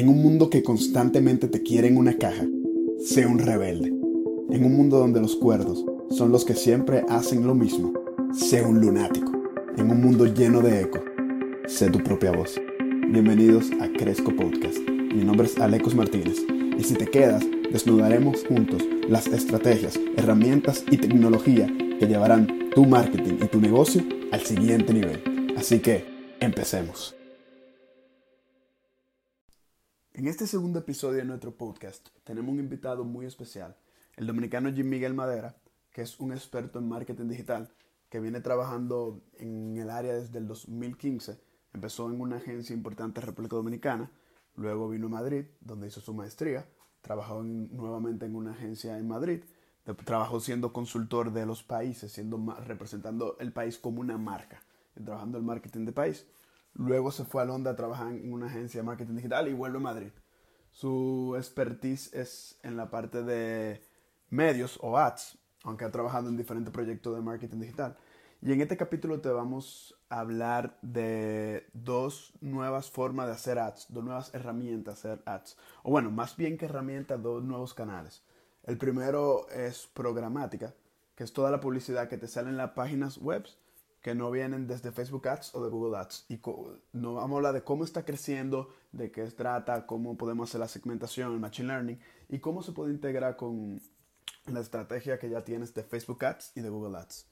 En un mundo que constantemente te quiere en una caja, sé un rebelde. En un mundo donde los cuerdos son los que siempre hacen lo mismo, sé un lunático. En un mundo lleno de eco, sé tu propia voz. Bienvenidos a Cresco Podcast. Mi nombre es Alecos Martínez y si te quedas, desnudaremos juntos las estrategias, herramientas y tecnología que llevarán tu marketing y tu negocio al siguiente nivel. Así que, empecemos. En este segundo episodio de nuestro podcast tenemos un invitado muy especial, el dominicano Jim Miguel Madera, que es un experto en marketing digital que viene trabajando en el área desde el 2015. Empezó en una agencia importante en República Dominicana, luego vino a Madrid, donde hizo su maestría, trabajó nuevamente en una agencia en Madrid, trabajó siendo consultor de los países, siendo representando el país como una marca, trabajando el marketing de país. Luego se fue a Londres a trabajar en una agencia de marketing digital y vuelve a Madrid. Su expertise es en la parte de medios o ads, aunque ha trabajado en diferentes proyectos de marketing digital. Y en este capítulo te vamos a hablar de dos nuevas formas de hacer ads, dos nuevas herramientas de hacer ads. O bueno, más bien que herramientas, dos nuevos canales. El primero es programática, que es toda la publicidad que te sale en las páginas web que no vienen desde Facebook Ads o de Google Ads. Y no vamos a hablar de cómo está creciendo, de qué se trata, cómo podemos hacer la segmentación, el Machine Learning y cómo se puede integrar con la estrategia que ya tienes de Facebook Ads y de Google Ads.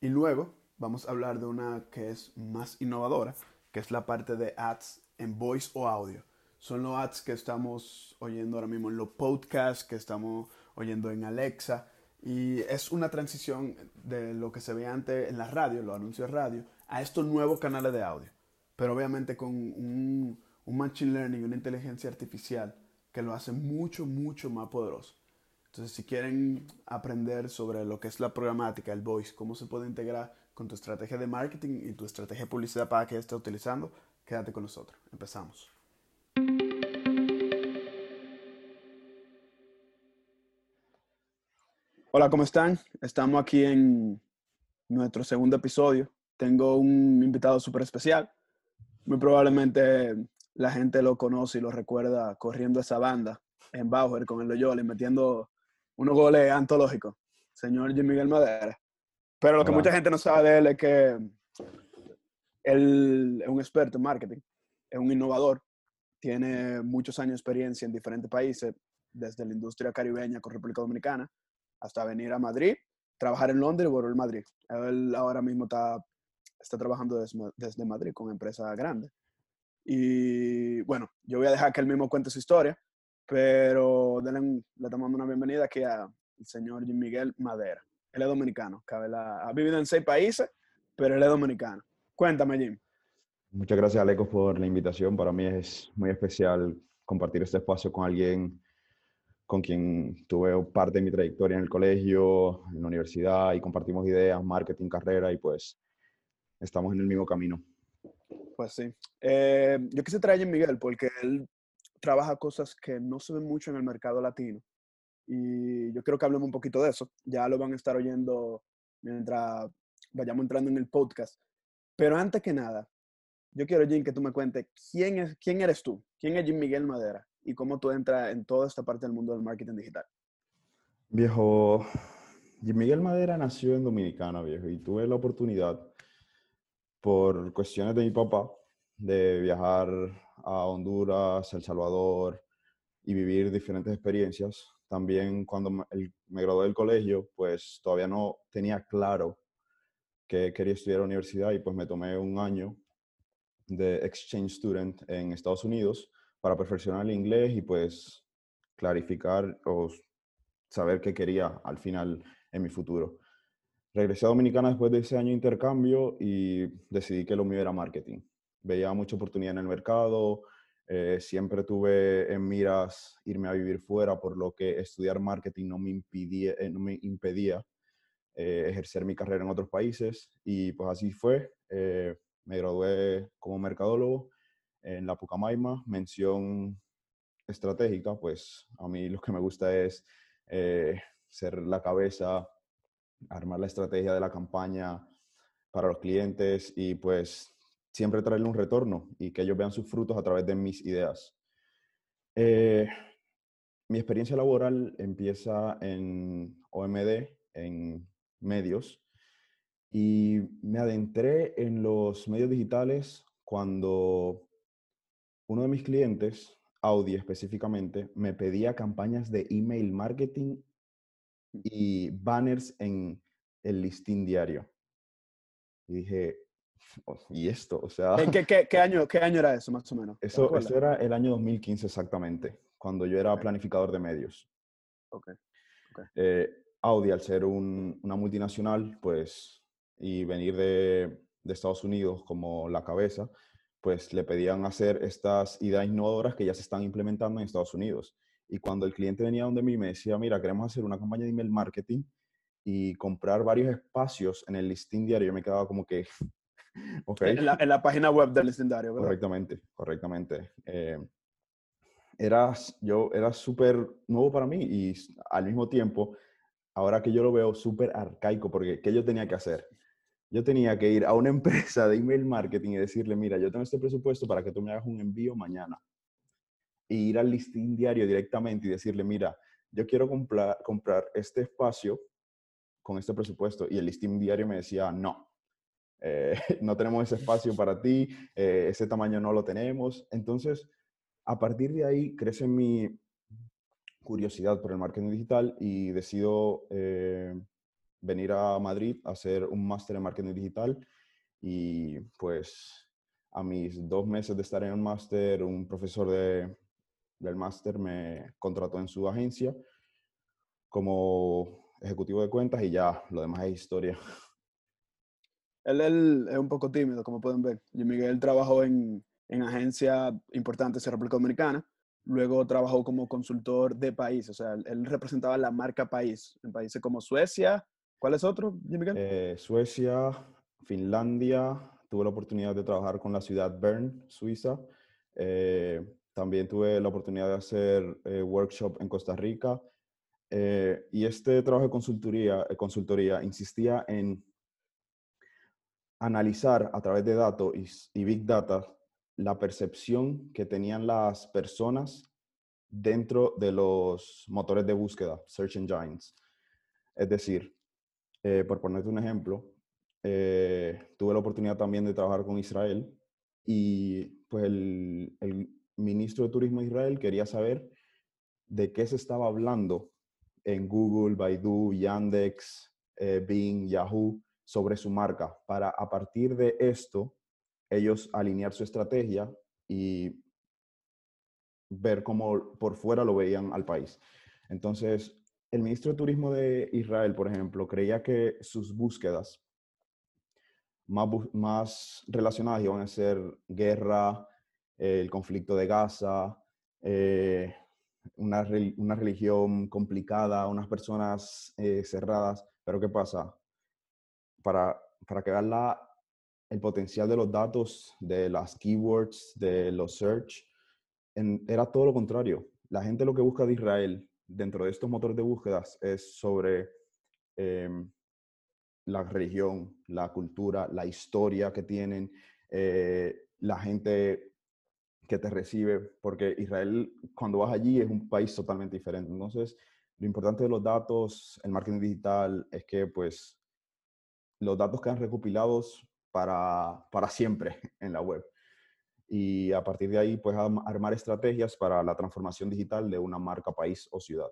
Y luego vamos a hablar de una que es más innovadora, que es la parte de ads en voice o audio. Son los ads que estamos oyendo ahora mismo en los podcasts, que estamos oyendo en Alexa, y es una transición de lo que se veía antes en la radio, los anuncios de radio, a estos nuevos canales de audio. Pero obviamente con un, un machine learning, una inteligencia artificial que lo hace mucho, mucho más poderoso. Entonces, si quieren aprender sobre lo que es la programática, el voice, cómo se puede integrar con tu estrategia de marketing y tu estrategia de publicidad para que estés utilizando, quédate con nosotros. Empezamos. Hola, ¿cómo están? Estamos aquí en nuestro segundo episodio. Tengo un invitado súper especial. Muy probablemente la gente lo conoce y lo recuerda corriendo esa banda en Bauer con el Loyola y metiendo unos goles antológicos. Señor Jim Miguel Madera. Pero lo que mucha gente no sabe de él es que él es un experto en marketing, es un innovador, tiene muchos años de experiencia en diferentes países, desde la industria caribeña con República Dominicana hasta venir a Madrid, trabajar en Londres y volver a Madrid. Él ahora mismo está, está trabajando desde, Madrid con empresa grande. Y bueno, yo voy a dejar que él mismo cuente su historia, pero le damos una bienvenida aquí al señor Jim Miguel Madera. Él es dominicano, ha vivido en seis países, pero él es dominicano. Cuéntame, Jim. Muchas gracias, Aleco, por la invitación. Para mí es muy especial compartir este espacio con alguien con quien tuve parte de mi trayectoria en el colegio, en la universidad y compartimos ideas, marketing, carrera y pues estamos en el mismo camino. Pues sí. Eh, yo quise traer a Miguel porque él trabaja cosas que no se ven mucho en el mercado latino y yo creo que hablemos un poquito de eso. Ya lo van a estar oyendo mientras vayamos entrando en el podcast. Pero antes que nada, yo quiero, Jim, que tú me cuentes quién, es, quién eres tú, quién es Jim Miguel Madera y cómo tú entras en toda esta parte del mundo del marketing digital? Viejo, Miguel Madera nació en Dominicana, viejo, y tuve la oportunidad, por cuestiones de mi papá, de viajar a Honduras, El Salvador y vivir diferentes experiencias. También cuando me gradué del colegio, pues todavía no tenía claro que quería estudiar a la universidad y pues me tomé un año de exchange student en Estados Unidos para perfeccionar el inglés y pues clarificar o saber qué quería al final en mi futuro. Regresé a Dominicana después de ese año de intercambio y decidí que lo mío era marketing. Veía mucha oportunidad en el mercado, eh, siempre tuve en miras irme a vivir fuera, por lo que estudiar marketing no me, impedía, eh, no me impedía eh, ejercer mi carrera en otros países y pues así fue. me gradué como mercadólogo en la Pucamaima, mención estratégica, pues a mí lo que me gusta es eh, ser la cabeza, armar la estrategia de la campaña para los clientes y pues siempre traerle un retorno y que ellos vean sus frutos a través de mis ideas. Eh, mi experiencia laboral empieza en OMD, en medios, y me adentré en los medios digitales cuando uno de mis clientes, Audi específicamente, me pedía campañas de email marketing y banners en el listín diario. Y dije, oh, ¿y esto? O sea... ¿Qué, qué, qué, año, ¿Qué año era eso, más o menos? Eso, eso era el año 2015 exactamente, cuando yo era planificador de medios. Ok. okay. Eh, Audi, al ser un, una multinacional, pues, y venir de, de Estados Unidos como la cabeza, pues le pedían hacer estas ideas innovadoras que ya se están implementando en Estados Unidos. Y cuando el cliente venía donde mí me decía, mira, queremos hacer una campaña de email marketing y comprar varios espacios en el listing diario, yo me quedaba como que, ok. En la, en la, página web del listing diario, ¿verdad? Correctamente, correctamente. Eh, era, yo, era súper nuevo para mí y al mismo tiempo, ahora que yo lo veo súper arcaico, porque ¿qué yo tenía que hacer? Yo tenía que ir a una empresa de email marketing y decirle, mira, yo tengo este presupuesto para que tú me hagas un envío mañana. Y ir al listing diario directamente y decirle, mira, yo quiero comprar, comprar este espacio con este presupuesto. Y el listing diario me decía, no, eh, no tenemos ese espacio para ti, eh, ese tamaño no lo tenemos. Entonces, a partir de ahí crece mi curiosidad por el marketing digital y decido eh, venir a Madrid a hacer un máster en marketing digital y pues a mis dos meses de estar en el máster, un profesor de, del máster me contrató en su agencia como ejecutivo de cuentas y ya, lo demás es historia. Él, él es un poco tímido, como pueden ver. Y Miguel trabajó en, en agencia importante en República Dominicana. Luego trabajó como consultor de país, o sea, él representaba la marca país en países como Suecia, ¿Cuál es otro, Miguel? Eh, Suecia, Finlandia. Tuve la oportunidad de trabajar con la ciudad Bern, Suiza. Eh, también tuve la oportunidad de hacer eh, workshop en Costa Rica. y este trabajo de consultoría, consultoría insistía en analizar a través de datos y, y Big Data la percepción que tenían las personas dentro de los motores de búsqueda, search engines. Es decir, eh, por ponerte un ejemplo, eh, tuve la oportunidad también de trabajar con Israel y pues el, el, ministro de Turismo de Israel quería saber de qué se estaba hablando en Google, Baidu, Yandex, eh, Bing, Yahoo sobre su marca para a partir de esto ellos alinear su estrategia y ver cómo por fuera lo veían al país. Entonces, el ministro de Turismo de Israel, por ejemplo, creía que sus búsquedas más, relacionadas iban a ser guerra, el conflicto de Gaza, eh, una, una, religión complicada, unas personas eh, cerradas. Pero ¿qué pasa? Para, para que vean la, el potencial de los datos, de las keywords, de los search, era todo lo contrario. La gente lo que busca de Israel dentro de estos motores de búsquedas es sobre em, la religión, la cultura, la historia que tienen, eh, la gente que te recibe, porque Israel cuando vas allí es un país totalmente diferente. Entonces, lo importante de los datos, el marketing digital, es que pues los datos quedan recopilados para, para siempre en la web y a partir de ahí pues armar estrategias para la transformación digital de una marca, país o ciudad.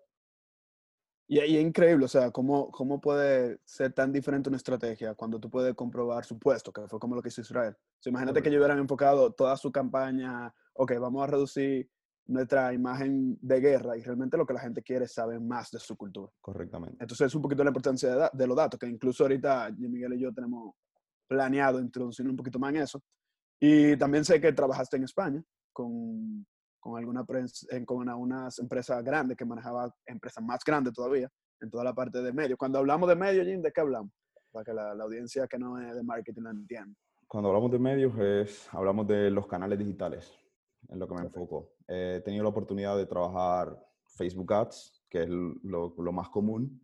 Y, es increíble, o sea, ¿cómo, ¿cómo puede ser tan diferente una estrategia cuando tú puedes comprobar su puesto, que fue como lo que hizo Israel? O imagínate que ellos hubieran enfocado toda su campaña, ok, vamos a reducir nuestra imagen de guerra y realmente lo que la gente quiere es saber más de su cultura. Correctamente. Entonces es un poquito la importancia de, de los datos, que incluso ahorita Miguel y yo tenemos planeado introducir un poquito más en eso, y también sé que trabajaste en España con, con, alguna con unas empresas grandes que manejaba empresas más grandes todavía en toda la parte de medio. Cuando hablamos de medio, Jim, ¿de qué hablamos? Para que la, la audiencia que no es de marketing la entienda. Cuando hablamos de medios, es, hablamos de los canales digitales, en lo que me enfoco. he tenido la oportunidad de trabajar Facebook Ads, que es lo, lo más común,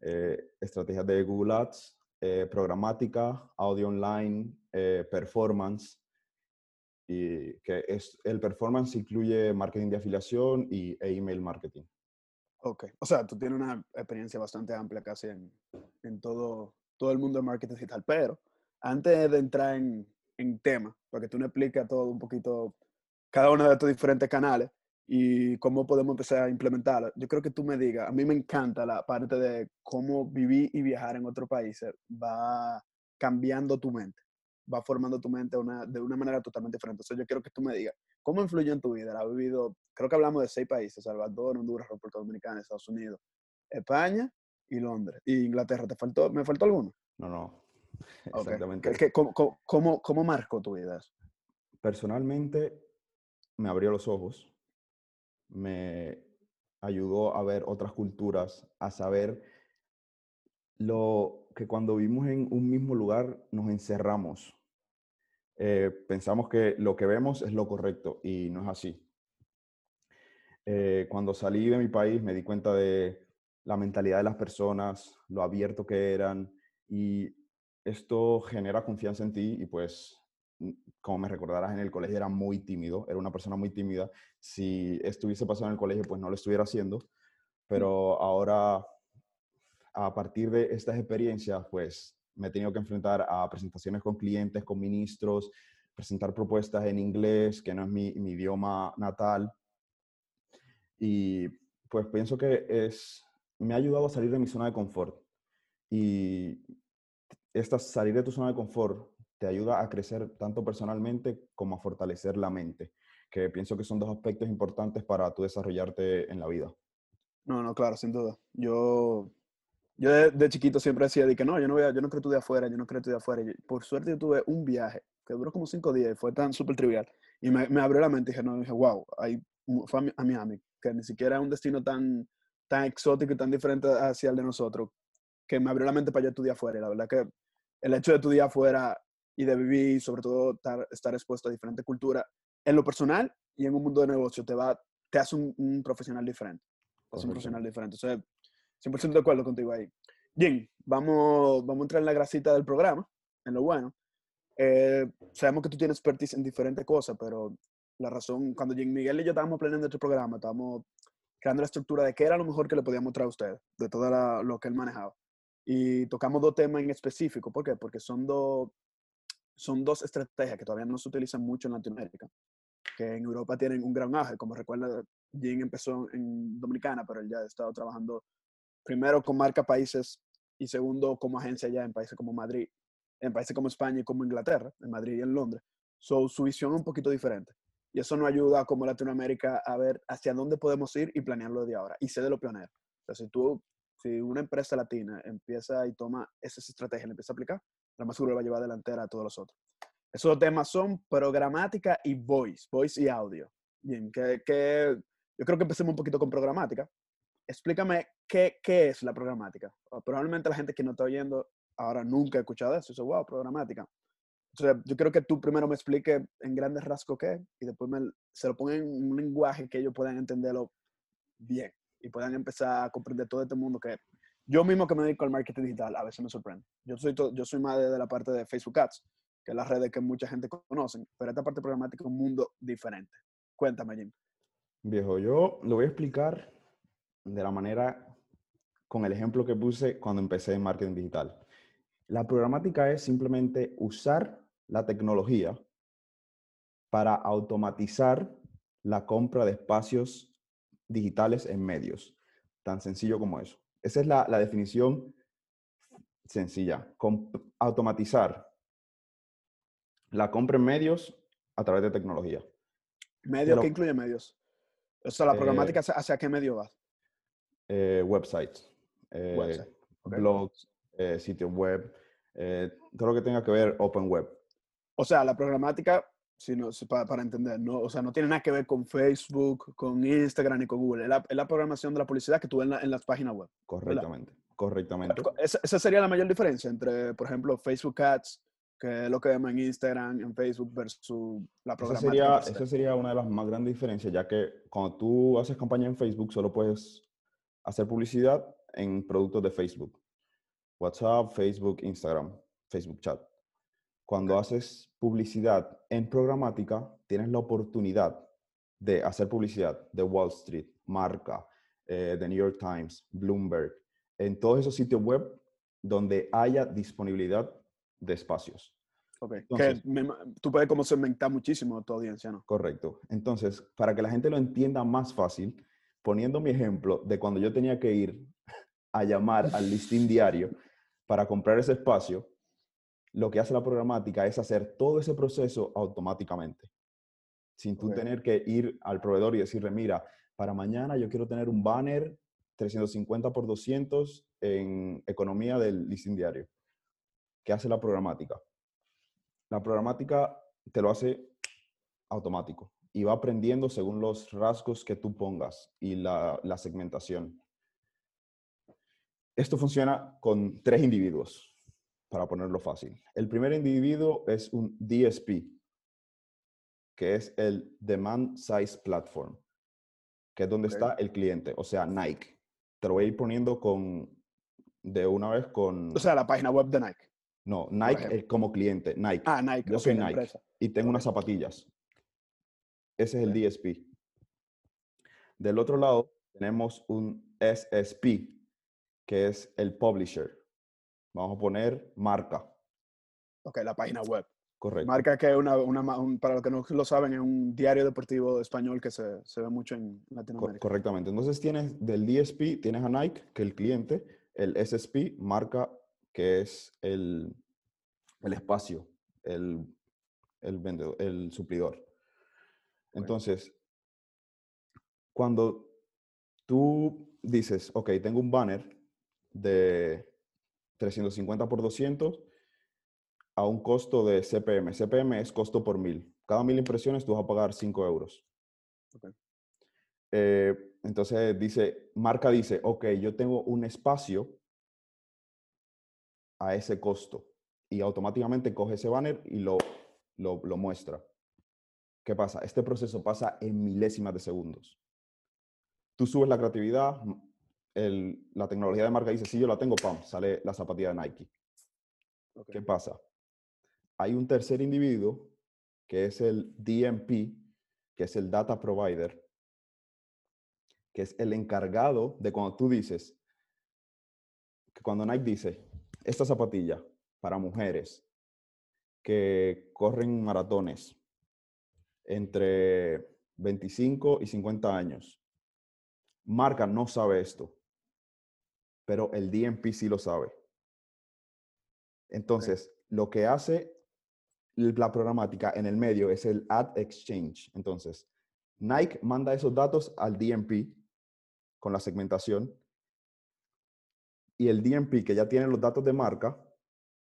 eh, estrategias de Google Ads, eh, programática, audio online, eh, performance, y que es, el performance incluye marketing de afiliación y, e email marketing. Ok, o sea, tú tienes una experiencia bastante amplia casi en, en todo, todo el mundo del marketing digital, pero antes de entrar en, en tema, para que tú me expliques todo un poquito, cada uno de estos diferentes canales y cómo podemos empezar a implementarlo, yo creo que tú me digas, a mí me encanta la parte de cómo vivir y viajar en otros países va cambiando tu mente, va formando tu mente una, de una manera totalmente diferente. Entonces yo quiero que tú me digas, ¿cómo influyó en tu vida? ¿La vivido? Creo que hablamos de seis países, Salvador, Honduras, República Dominicana, Estados Unidos, España y Londres. ¿Y Inglaterra? ¿Te faltó, ¿Me faltó alguno? No, no. Exactamente. ¿Qué, cómo, cómo, cómo, marcó tu vida eso? Personalmente, me abrió los ojos, me ayudó a ver otras culturas, a saber lo que cuando vivimos en un mismo lugar nos encerramos. Eh, pensamos que lo que vemos es lo correcto y no es así. Eh, cuando salí de mi país me di cuenta de la mentalidad de las personas, lo abierto que eran y esto genera confianza en ti y pues, como me recordarás, en el colegio era muy tímido, era una persona muy tímida. Si estuviese pasando en el colegio, pues no lo estuviera haciendo, pero ahora, a partir de estas experiencias, pues me he tenido que enfrentar a presentaciones con clientes, con ministros, presentar propuestas en inglés, que no es mi, mi idioma natal. Y pues pienso que es, me ha ayudado a salir de mi zona de confort. Y esta salir de tu zona de confort te ayuda a crecer tanto personalmente como a fortalecer la mente, que pienso que son dos aspectos importantes para tú desarrollarte en la vida. No, no, claro, sin duda. Yo, yo de, chiquito siempre decía de que no, yo no, voy a, yo no quiero estudiar afuera, yo no quiero estudiar afuera. por suerte yo tuve un viaje que duró como cinco días y fue tan súper trivial. Y me, me, abrió la mente y dije, no, dije, wow, ahí fue a, Miami, que ni siquiera es un destino tan, tan exótico y tan diferente hacia el de nosotros, que me abrió la mente para yo estudiar afuera. Y la verdad que el hecho de estudiar afuera y de vivir, sobre todo estar, estar expuesto a diferentes culturas, en lo personal y en un mundo de negocio, te, va, te hace un, profesional diferente. Es un profesional diferente. O sea, 100% de acuerdo contigo ahí. Bien, vamos, vamos a entrar en la grasita del programa, en lo bueno. Eh, sabemos que tú tienes expertise en diferentes cosas, pero la razón, cuando Jim Miguel y yo estábamos planeando este programa, estábamos creando la estructura de qué era lo mejor que le podíamos traer a usted, de todo lo que él manejaba. Y tocamos dos temas en específico. ¿Por qué? Porque son dos, son dos estrategias que todavía no se utilizan mucho en Latinoamérica, que en Europa tienen un gran auge. Como recuerda, Jim empezó en Dominicana, pero él ya ha estado trabajando primero con marca países y segundo como agencia ya en países como Madrid, en países como España y como Inglaterra, en Madrid y en Londres. So, su visión un poquito diferente. Y eso nos ayuda como Latinoamérica a ver hacia dónde podemos ir y planearlo de ahora. Y sé de lo pionero. O sea, si tú si una empresa latina empieza y toma esas estrategias y empieza a aplicar, la más seguro va a llevar delantera a todos los otros. Esos temas son programática y voice, voice y audio. Bien, que, que yo creo que empecemos un poquito con programática. Explícame qué, qué es la programática. Probablemente la gente que no está oyendo ahora nunca ha escuchado eso. Dice, wow, programática. Entonces, yo creo que tú primero me expliques en grandes rasgos qué y después me, se lo ponga en un lenguaje que ellos puedan entenderlo bien y puedan empezar a comprender todo este mundo que yo mismo que me dedico al marketing digital a veces me sorprende. Yo soy, yo soy más de, la parte de Facebook Ads, que es la red que mucha gente conoce, pero esta parte programática es un mundo diferente. Cuéntame, Jim. Viejo, yo lo voy a explicar de la manera, con el ejemplo que puse cuando empecé en marketing digital. La programática es simplemente usar la tecnología para automatizar la compra de espacios digitales en medios. Tan sencillo como eso. Esa es la, definición sencilla. automatizar la compra en medios a través de tecnología. ¿Medios? ¿Qué incluye medios? O sea, la eh, programática, ¿hacia qué medio va? Eh, websites, eh, blogs, sitios web, todo lo que tenga que ver open web. O sea, la programática sino para, para, entender, ¿no? O sea, no tiene nada que ver con Facebook, con Instagram ni con Google. Es la, es la programación de la publicidad que tú ves en, en las páginas web. Correctamente, correctamente. Esa, esa, sería la mayor diferencia entre, por ejemplo, Facebook Ads, que es lo que vemos en Instagram, en Facebook, versus la programación. Esa sería, esa sería una de las más grandes diferencias, ya que cuando tú haces campaña en Facebook, solo puedes hacer publicidad en productos de Facebook. WhatsApp, Facebook, Instagram, Facebook Chat. cuando haces publicidad en programática, tienes la oportunidad de hacer publicidad de Wall Street, Marca, eh, The New York Times, Bloomberg, en todos esos sitios web donde haya disponibilidad de espacios. Ok, que tú puedes como segmentar muchísimo tu audiencia, ¿no? Correcto. Entonces, para que la gente lo entienda más fácil, poniendo mi ejemplo de cuando yo tenía que ir a llamar al listín diario para comprar ese espacio, lo que hace la programática es hacer todo ese proceso automáticamente, sin tú tener que ir al proveedor y decirle, mira, para mañana yo quiero tener un banner 350 por 200 en economía del listing diario. ¿Qué hace la programática? La programática te lo hace automático y va aprendiendo según los rasgos que tú pongas y la, la segmentación. Esto funciona con tres individuos para ponerlo fácil. El primer individuo es un DSP, que es el Demand Size Platform, que es donde está el cliente, o sea, Nike. Te lo voy a ir poniendo con, de una vez con... O sea, la página web de Nike. No, Nike como cliente, Nike. Ah, Nike. Yo soy Nike y tengo unas zapatillas. Ese es el DSP. Del otro lado tenemos un SSP, que es el publisher. Vamos a poner marca. Ok, la página web. Correcto. Marca que es una, para los que no lo saben, es un diario deportivo español que se, se ve mucho en Latinoamérica. correctamente. Entonces tienes del DSP, tienes a Nike, que es el cliente, el SSP, marca, que es el, el espacio, el, el, vendedor, el suplidor. Entonces, cuando tú dices, ok, tengo un banner de 350 por 200 a un costo de CPM. CPM es costo por mil. Cada mil impresiones tú vas a pagar 5 euros. Eh, entonces dice, marca dice, ok, yo tengo un espacio a ese costo y automáticamente coge ese banner y lo, lo, lo muestra. ¿Qué pasa? Este proceso pasa en milésimas de segundos. Tú subes la creatividad, la tecnología de marca dice, si yo la tengo, pam, sale la zapatilla de Nike. ¿Qué pasa? Hay un tercer individuo que es el DMP, que es el Data Provider, que es el encargado de cuando tú dices, que cuando Nike dice, esta zapatilla para mujeres que corren maratones entre 25 y 50 años, marca no sabe esto pero el DMP sí lo sabe. Entonces, lo que hace la programática en el medio es el Ad Exchange. Entonces, Nike manda esos datos al DMP con la segmentación y el DMP que ya tiene los datos de marca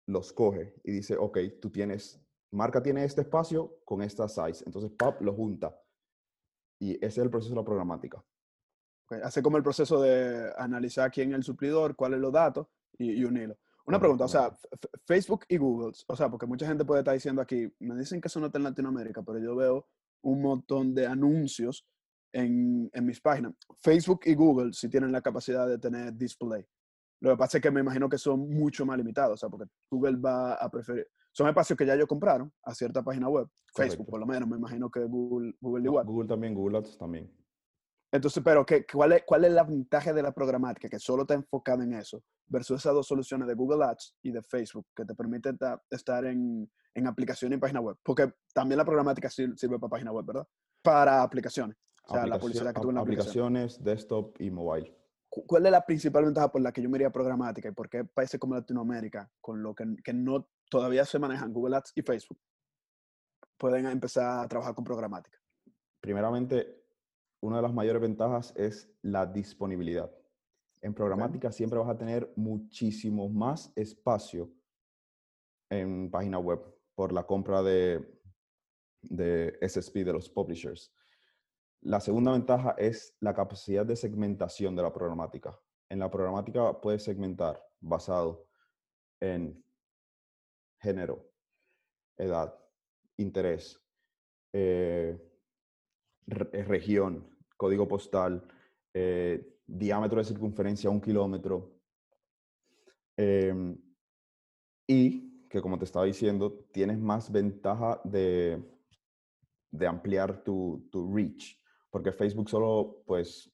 los coge y dice, ok, tú tienes, marca tiene este espacio con esta size. Entonces, PAP lo junta. Y ese es el proceso de la programática. Hace como el proceso de analizar quién es el suplidor, cuáles los datos y, unirlo. Una pregunta, o sea, Facebook y Google, o sea, porque mucha gente puede estar diciendo aquí, me dicen que eso no está en Latinoamérica, pero yo veo un montón de anuncios en, en mis páginas. Facebook y Google sí tienen la capacidad de tener display. Lo que pasa es que me imagino que son mucho más limitados, o sea, porque Google va a preferir, son espacios que ya ellos compraron a cierta página web, Facebook por lo menos, me imagino que Google, Google igual. Google también, Google Ads también. Entonces, pero ¿qué, cuál, es, ¿cuál es la ventaja de la programática que solo está enfocada en eso versus esas dos soluciones de Google Ads y de Facebook que te permiten estar en, en aplicación y página web? Porque también la programática sirve para página web, ¿verdad? Para aplicaciones. O sea, la publicidad que en la aplicaciones, desktop y mobile. ¿Cuál es la principal ventaja por la que yo me iría programática y por qué países como Latinoamérica, con lo que, que no todavía se manejan Google Ads y Facebook, pueden empezar a trabajar con programática? Primeramente, una de las mayores ventajas es la disponibilidad. En programática siempre vas a tener muchísimo más espacio en página web por la compra de, de SSP de los publishers. La segunda ventaja es la capacidad de segmentación de la programática. En la programática puedes segmentar basado en género, edad, interés, eh, eh, región, código postal, eh, diámetro de circunferencia, un kilómetro. Em, y que como te estaba diciendo, tienes más ventaja de, de ampliar tu, tu reach, porque Facebook solo, pues,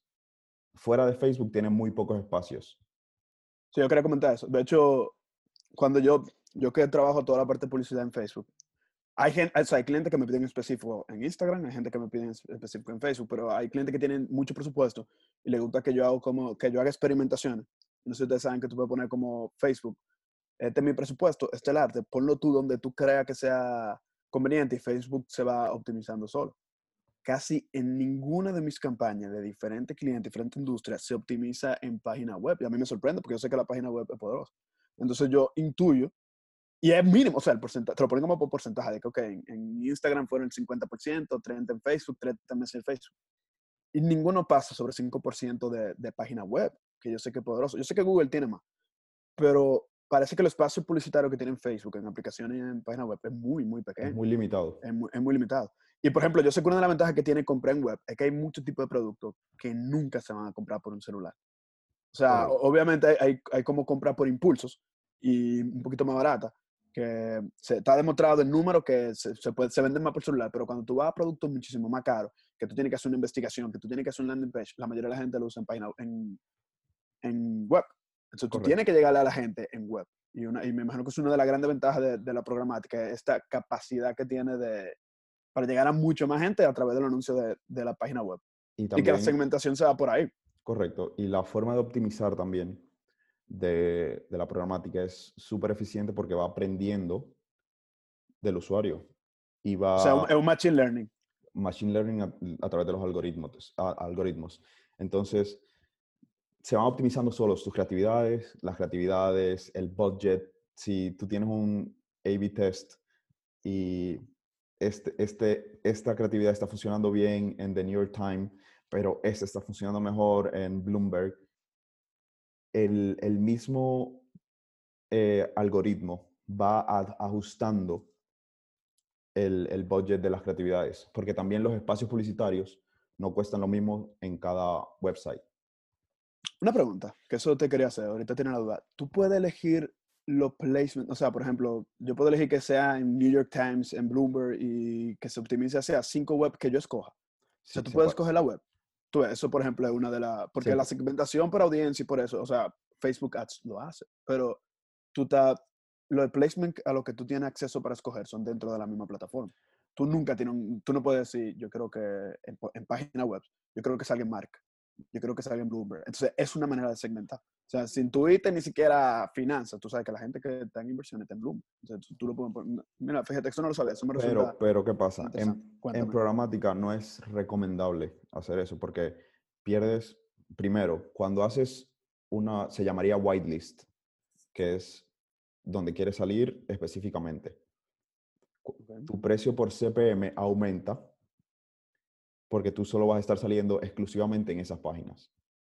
fuera de Facebook tiene muy pocos espacios. Sí, yo quería comentar eso. De hecho, cuando yo, yo que trabajo toda la parte de publicidad en Facebook, hay, gente, o sea, hay clientes que me piden específico en Instagram, hay gente que me piden específico en Facebook, pero hay clientes que tienen mucho presupuesto y les gusta que yo, hago como, que yo haga experimentaciones. No sé si ustedes saben que tú puedes poner como Facebook, este es mi presupuesto, este es el arte, ponlo tú donde tú creas que sea conveniente y Facebook se va optimizando solo. Casi en ninguna de mis campañas de diferentes clientes, diferentes industrias, se optimiza en página web. Y a mí me sorprende porque yo sé que la página web es poderosa. Entonces yo intuyo y es mínimo, o sea, el porcentaje, te lo ponen como por porcentaje, de que, ok, en, Instagram fueron el 50%, 30% en Facebook, 30% en Facebook. Y ninguno pasa sobre 5% de, de página web, que yo sé que es poderoso. Yo sé que Google tiene más, pero parece que el espacio publicitario que tiene Facebook en aplicaciones y en página web es muy, muy pequeño. Es muy limitado. Es muy, es muy, limitado. Y, por ejemplo, yo sé que una de las ventajas que tiene comprar en web es que hay muchos tipos de productos que nunca se van a comprar por un celular. O sea, obviamente hay, hay, como comprar por impulsos y un poquito más barata, que se, está demostrado el número que se, se, puede, se venden más por celular, pero cuando tú vas a productos muchísimo más caros, que tú tienes que hacer una investigación, que tú tienes que hacer un landing page, la mayoría de la gente lo usa en, página, en, en web. Entonces tú tienes que llegarle a la gente en web. Y, una, y me imagino que es una de las grandes ventajas de, de, la programática, esta capacidad que tiene de, para llegar a mucho más gente a través del anuncio de, de la página web. Y, también, y que la segmentación se va por ahí. Correcto. Y la forma de optimizar también de, de la programática es súper eficiente porque va aprendiendo del usuario. Y va, o sea, es un machine learning. Machine learning a, a través de los algoritmos, a, algoritmos. Entonces, se van optimizando solo tus creatividades, las creatividades, el budget. Si tú tienes un A-B test y este, este, esta creatividad está funcionando bien en The New York Times, pero esta está funcionando mejor en Bloomberg, el, el mismo eh, algoritmo va ajustando el, el, budget de las creatividades, porque también los espacios publicitarios no cuestan lo mismo en cada website. Una pregunta, que eso te quería hacer, ahorita tiene la duda. ¿Tú puedes elegir los placements? O sea, por ejemplo, yo puedo elegir que sea en New York Times, en Bloomberg y que se optimice hacia cinco web que yo escoja. o sea, tú puedes escoger la web. Tú, eso, por ejemplo, es una de las... Porque sí. la segmentación para audiencia y por eso, o sea, Facebook Ads lo hace, pero tú estás... Los placement a los que tú tienes acceso para escoger son dentro de la misma plataforma. Tú nunca tienes un, Tú no puedes decir, yo creo que en, en página web, yo creo que salga en marca, yo creo que salga en Bloomberg. Entonces, es una manera de segmentar. O sea, sin Twitter ni siquiera finanzas, tú sabes que la gente que está en inversiones está en Bloomberg. Entonces, tú lo puedes poner. Mira, fíjate, eso no lo sabía. Eso me pero, pero, ¿qué pasa? En, en, programática no es recomendable hacer eso porque pierdes, primero, cuando haces una, se llamaría whitelist, que es donde quieres salir específicamente. Okay. Tu precio por CPM aumenta porque tú solo vas a estar saliendo exclusivamente en esas páginas.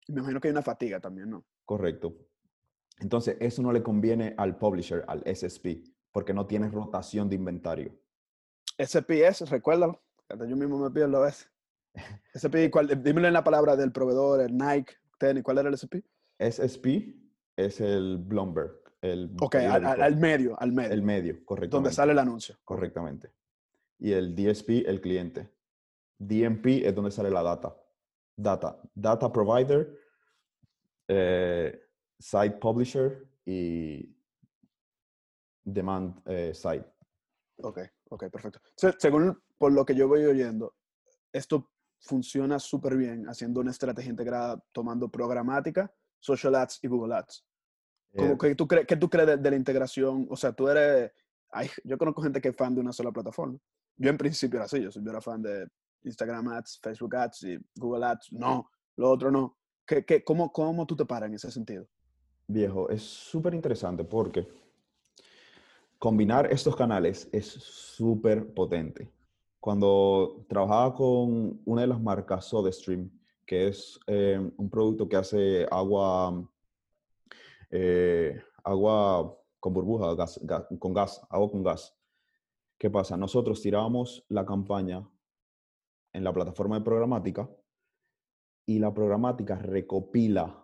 Me imagino que hay una fatiga también, ¿no? Correcto. Entonces, eso no le conviene al publisher, al SSP, porque no tienes rotación de inventario. SPS, recuérdalo. Yo mismo me pierdo a veces. SP, ¿cuál, dímelo en la palabra del proveedor, el Nike, tenis, ¿cuál era el SP? SSP es el Bloomberg. El ok, al, al, medio, al medio. El medio, correcto. Donde sale el anuncio. Correctamente. Y el DSP, el cliente. DMP es donde sale la data. Data. Data provider, eh, site publisher y demand eh, site. Ok, ok, perfecto. según por lo que yo voy oyendo, esto funciona súper bien haciendo una estrategia integrada tomando programática, social ads y Google Ads. Eh, que tú ¿Qué tú crees de, de, la integración? O sea, tú eres... Ay, yo conozco gente que es fan de una sola plataforma. Yo en principio era así, yo, yo era fan de Instagram Ads, Facebook Ads y Google Ads. No, lo otro no. ¿Qué, qué, cómo, ¿Cómo tú te paras en ese sentido? Viejo, es súper interesante porque combinar estos canales es súper potente. Cuando trabajaba con una de las marcas SodaStream, que es eh, un producto que hace agua, eh, agua con burbuja, gas, gas, con gas, agua con gas. ¿Qué pasa? Nosotros tirábamos la campaña en la plataforma de programática y la programática recopila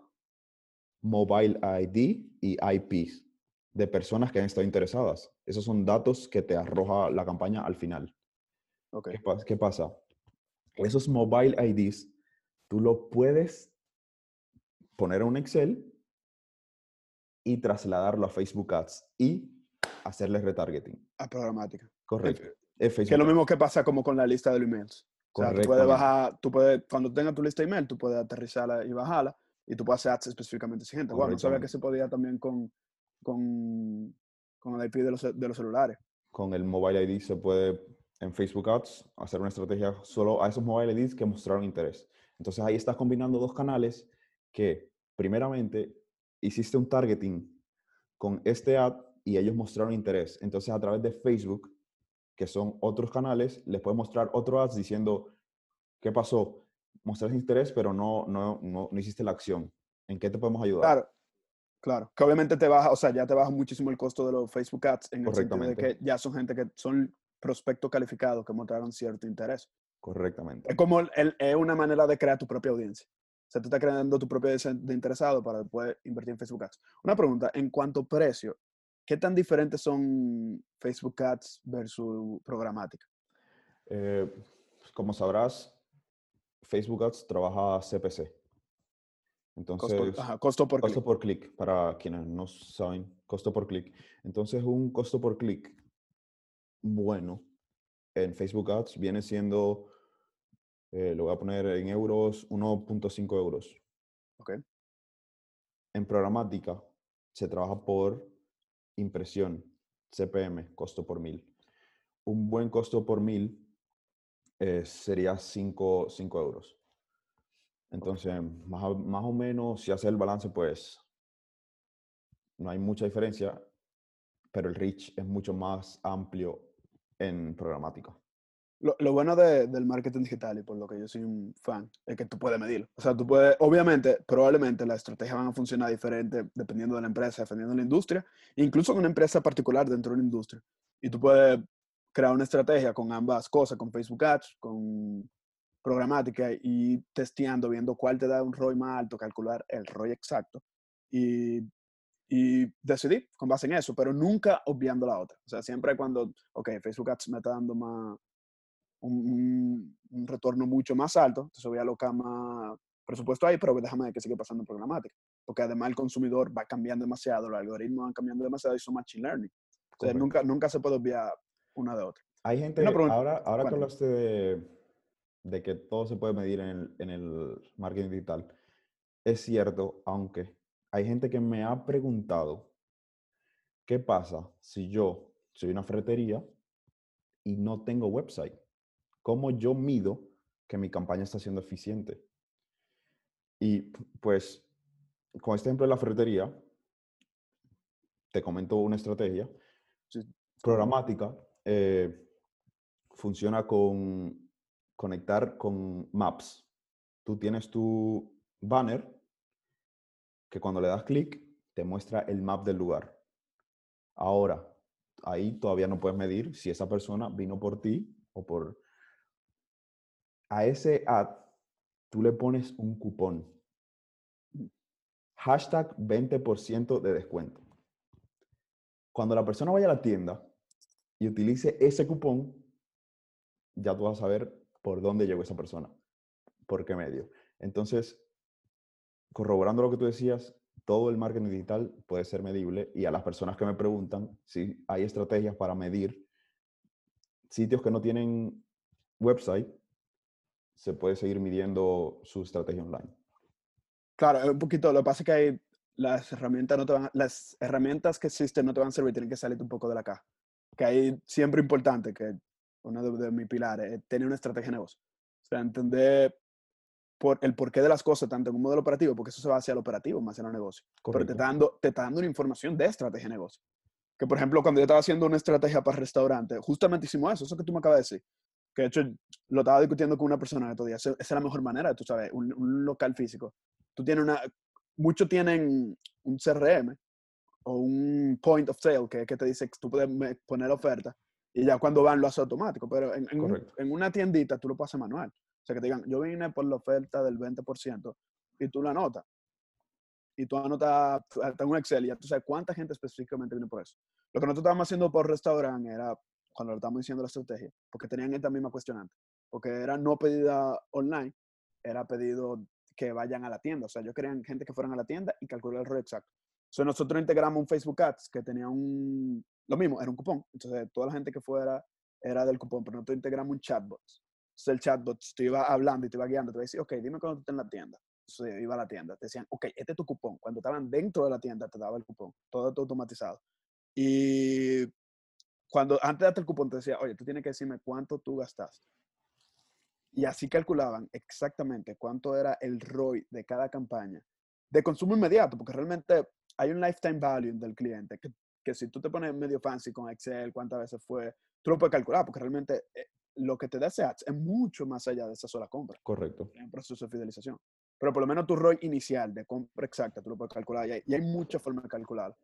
Mobile ID y IPs de personas que han estado interesadas. Esos son datos que te arroja la campaña al final. Ok. ¿Qué, pas- qué pasa? Esos mobile IDs, tú lo puedes poner en un Excel y trasladarlo a Facebook Ads y hacerle retargeting. A programática. Correcto. Es Que es lo mismo que pasa como con la lista de los emails. O sea, tú puedes bajar, tú puedes, cuando tengas tu lista de email, tú puedes aterrizarla y bajarla y tú puedes hacer ads específicamente a esa gente. Bueno, no sabía que se podía también con, con, con el IP de los, de los celulares. Con el mobile ID se puede en Facebook Ads hacer una estrategia solo a esos mobile IDs que mostraron interés. Entonces ahí estás combinando dos canales que primeramente hiciste un targeting con este ad y ellos mostraron interés. Entonces a través de Facebook, que son otros canales, les puedes mostrar otro ads diciendo, ¿qué pasó? Mostraste interés, pero no, no, no, no hiciste la acción. ¿En qué te podemos ayudar? Claro, claro. Que obviamente te baja, o sea, ya te baja muchísimo el costo de los Facebook Ads en el sentido de que ya son gente que son prospectos calificados que mostraron cierto interés. Correctamente. Es como el- el- es una manera de crear tu propia audiencia. O sea, tú estás creando tu propia audiencia de interesado para poder invertir en Facebook Ads. Una pregunta, en cuanto a precio, ¿qué tan diferentes son Facebook Ads versus programática? Eh, como sabrás, Facebook Ads trabaja CPC. Costo, Entonces, ajá, costo por costo clic. por clic, para quienes no saben, costo por clic. Entonces, un costo por clic bueno en Facebook Ads viene siendo, eh, lo voy a poner en euros, 1.5 euros. Ok. En programática se trabaja por impresión, CPM, costo por mil. Un buen costo por mil eh, sería 5 euros. Entonces, más, más o menos, si hace el balance, pues no hay mucha diferencia, pero el reach es mucho más amplio en programática. Lo, lo bueno de- del marketing digital y por lo que yo soy un fan es que tú puedes medirlo. O sea, tú puedes, obviamente, probablemente las estrategias van a funcionar diferente dependiendo de la empresa, dependiendo de la industria, incluso con una empresa particular dentro de una industria. Y tú puedes crear una estrategia con ambas cosas, con Facebook Ads, con programática y testeando, viendo cuál te da un ROI más alto, calcular el ROI exacto y, y decidir con base en eso, pero nunca obviando la otra. O sea, siempre cuando, ok, Facebook Ads me está dando más, un, un- retorno mucho más alto, entonces voy a alocar más presupuesto ahí, pero déjame qué sigue pasando en programática. Porque además el consumidor va cambiando demasiado, los algoritmos van cambiando demasiado y son machine learning. O sea, Correcto. nunca, nunca se puede obviar una de otra. Hay gente, ahora, ahora que cuéntame. hablaste de, de que todo se puede medir en el, en el marketing digital, es cierto, aunque hay gente que me ha preguntado, ¿qué pasa si yo soy una ferretería y no tengo website? ¿Cómo yo mido que mi campaña está siendo eficiente? Y pues, con este ejemplo de la ferretería, te comento una estrategia programática. eh, funciona con conectar con Maps. Tú tienes tu banner que cuando le das clic te muestra el map del lugar. Ahora, ahí todavía no puedes medir si esa persona vino por ti o por... A ese ad tú le pones un cupón. Hashtag 20% de descuento. Cuando la persona vaya a la tienda y utilice ese cupón, ya tú vas a saber por dónde llegó esa persona, por qué medio. Entonces, corroborando lo que tú decías, todo el marketing digital puede ser medible y a las personas que me preguntan si hay estrategias para medir sitios que no tienen website, se puede seguir midiendo su estrategia online. Claro, es un poquito, lo que pasa es que hay, las herramientas no te van, las herramientas que existen no te van a servir, tienen que salirte un poco de la caja. Que ahí siempre importante, que uno de, de mis pilares es tener una estrategia de negocio. O sea, entender por, el porqué de las cosas, tanto en un modelo operativo, porque eso se va hacia el operativo, más hacia el negocio. Pero te Correcto. está, dando, te está dando una información de estrategia de negocio. Que, por ejemplo, cuando yo estaba haciendo una estrategia para restaurante, justamente hicimos eso, eso que tú me acabas de decir. Que de hecho lo estaba discutiendo con una persona el otro día. Esa es la mejor manera, tú sabes, un, un local físico. Tú tienes una. Muchos tienen un CRM o un point of sale que, que te dice que tú puedes poner oferta y ya cuando van lo hace automático. Pero en, en un- en una tiendita tú lo pasas manual. O sea, que te digan, yo vine por la oferta del 20% y tú la anotas. y tú anotas hasta un Excel y ya tú sabes cuánta gente específicamente viene por eso. Lo que nosotros estábamos haciendo por restaurante era, cuando lo estábamos diciendo la estrategia, porque tenían esta misma cuestionante, porque era no pedida online, era pedido que vayan a la tienda. O sea, yo querían gente que fueran a la tienda y calcular el ROI exacto. Entonces nosotros integramos un Facebook Ads que tenía un, lo mismo, era un cupón. Entonces toda la gente que fuera era del cupón, pero nosotros integramos un chatbot. Entonces el chatbot te iba hablando y te iba guiando, te iba a decir, ok, dime cuando tú estás en la tienda. Entonces iba a la tienda, te decían, ok, este es tu cupón. Cuando estaban dentro de la tienda te daba el cupón, todo, todo automatizado. Y cuando antes de darte el cupón te decía, oye, tú tienes que decirme cuánto tú gastaste. Y así calculaban exactamente cuánto era el ROI de cada campaña de consumo inmediato, porque realmente hay un lifetime value del cliente que, que si tú te pones medio fancy con Excel, cuántas veces fue, tú lo puedes calcular, porque realmente eh, lo que te da ese ads es mucho más allá de esa sola compra. Correcto. En un proceso de fidelización. Pero por lo menos tu ROI inicial de compra exacta, tú lo puedes calcular. Y hay, y hay muchas formas de calcular.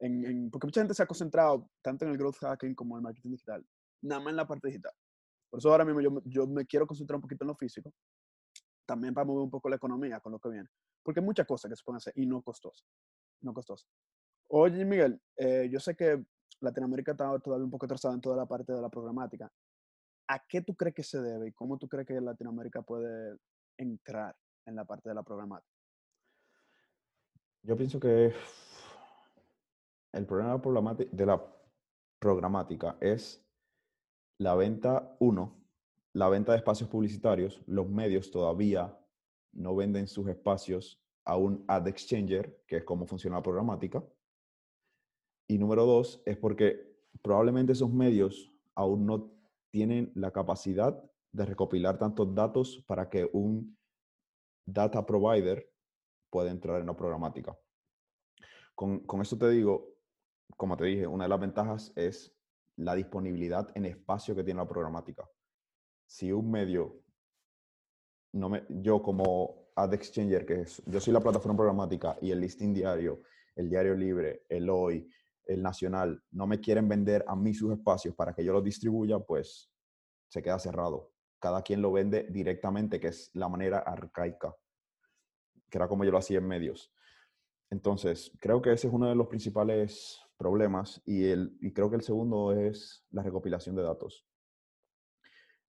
En, en, porque mucha gente se ha concentrado tanto en el growth hacking como en el marketing digital, nada más en la parte digital. Por eso ahora mismo yo, yo me quiero concentrar un poquito en lo físico, también para mover un poco la economía con lo que viene. Porque hay muchas cosas que se pueden hacer y no costosas. No costosas. Oye, Miguel, eh, yo sé que Latinoamérica está todavía un poco atrasada en toda la parte de la programática. ¿A qué tú crees que se debe y cómo tú crees que Latinoamérica puede entrar en la parte de la programática? Yo pienso que el problema de la programática es la venta, uno, la venta de espacios publicitarios. Los medios todavía no venden sus espacios a un ad exchanger, que es como funciona la programática. Y número dos, es porque probablemente esos medios aún no tienen la capacidad de recopilar tantos datos para que un data provider pueda entrar en la programática. Con, con esto te digo, como te dije, una de las ventajas es la disponibilidad en espacio que tiene la programática. Si un medio, no me, yo como Ad Exchanger, que es, yo soy la plataforma programática y el listing diario, el diario libre, el hoy, el nacional, no me quieren vender a mí sus espacios para que yo los distribuya, pues se queda cerrado. Cada quien lo vende directamente, que es la manera arcaica, que era como yo lo hacía en medios. Entonces, creo que ese es uno de los principales problemas y, el, y creo que el segundo es la recopilación de datos.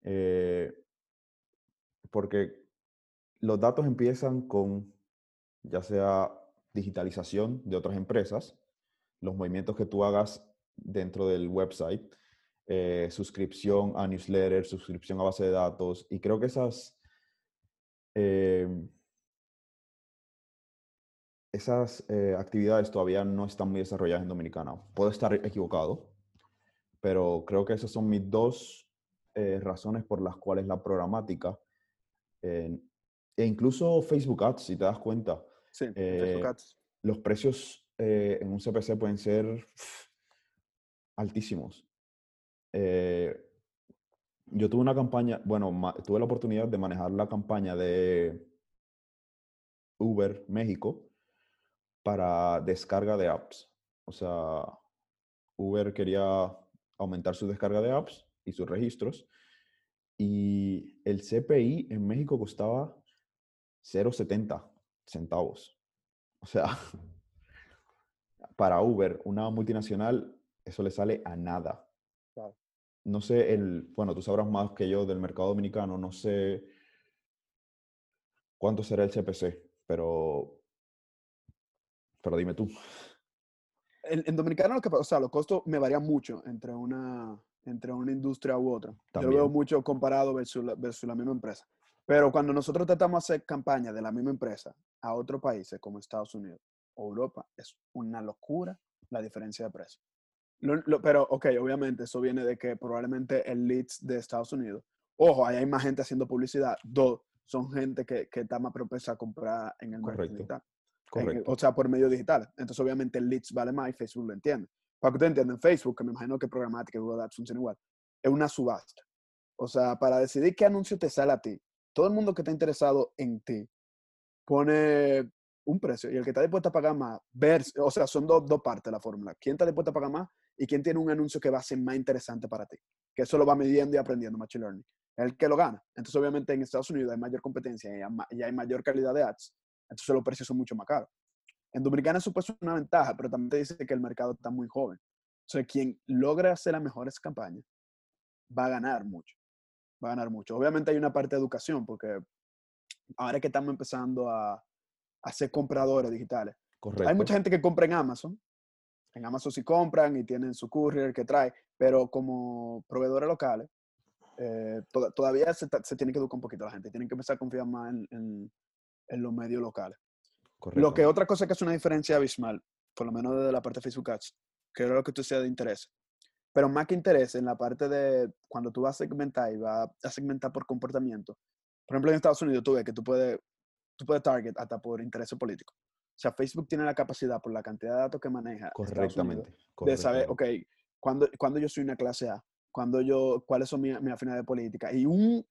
Eh, porque los datos empiezan con ya sea digitalización de otras empresas, los movimientos que tú hagas dentro del website, eh, suscripción a newsletter, suscripción a base de datos, y creo que esas, eh, esas eh, actividades todavía no están muy desarrolladas en Dominicana. Puedo estar equivocado, pero creo que esas son mis dos eh, razones por las cuales la programática, e incluso Facebook Ads, si te das cuenta, sí, Facebook eh, Ads. los precios en un CPC pueden ser altísimos. yo tuve una campaña, bueno, tuve la oportunidad de manejar la campaña de Uber México para descarga de apps. O sea, Uber quería aumentar su descarga de apps y sus registros. Y el CPI en México costaba 0,70 centavos. O sea, para Uber, una multinacional, eso le sale a nada. No sé, el, bueno, tú sabrás más que yo del mercado dominicano, no sé cuánto será el CPC, pero pero dime tú. En, en Dominicana, lo que, o sea, los costos me varían mucho entre una, entre una industria u otra. También. Yo lo veo mucho comparado versus la, versus la misma empresa. Pero cuando nosotros tratamos de hacer campañas de la misma empresa a otros países como Estados Unidos o Europa, es una locura la diferencia de precio. Lo, lo, pero, ok, obviamente eso viene de que probablemente el leads de Estados Unidos, ojo, ahí hay más gente haciendo publicidad. Dos, son gente que, que está más propensa a comprar en el Correcto. Correcto. En, o sea, por medio digital. Entonces, obviamente, el leads vale más y Facebook lo entiende. Para que ustedes entiendan, Facebook, que me imagino que programática y Google Ads funciona igual, es una subasta. O sea, para decidir qué anuncio te sale a ti, todo el mundo que está interesado en ti pone un precio y el que está dispuesto a pagar más, ver, o sea, son dos, dos partes de la fórmula. ¿Quién está dispuesto a pagar más y quién tiene un anuncio que va a ser más interesante para ti? Que eso lo va midiendo y aprendiendo Machine Learning. El que lo gana. Entonces, obviamente, en Estados Unidos hay mayor competencia y hay mayor calidad de ads. Entonces, los precios son mucho más caros. En Dominicana eso puede ser una ventaja, pero también te dice que el mercado está muy joven. O sea, quien logra hacer las mejores campañas va a ganar mucho. Va a ganar mucho. Obviamente hay una parte de educación, porque ahora que estamos empezando a, a ser compradores digitales, Correcto. hay mucha gente que compra en Amazon. En Amazon sí compran y tienen su courier que trae, pero como proveedores locales, eh, toda- todavía se, tiene que educar un poquito la gente. Tienen que empezar a confiar más en, en- en los medios locales. Lo que correcto. otra cosa que hace una diferencia abismal, por lo menos desde la parte de Facebook Ads, que es lo que tú sea de interés. Pero más que interés, en la parte de cuando tú vas a segmentar y vas a segmentar por comportamiento. Por ejemplo, en Estados Unidos tú ves que tú puedes, tú puedes target hasta por interés político. O sea, Facebook tiene la capacidad, por la cantidad de datos que maneja, Estados Unidos, Correctamente. de saber, correctamente. ok, cuando, cuando yo soy una clase A, cuando yo, cuáles son mis mi afinidades políticas. Y un,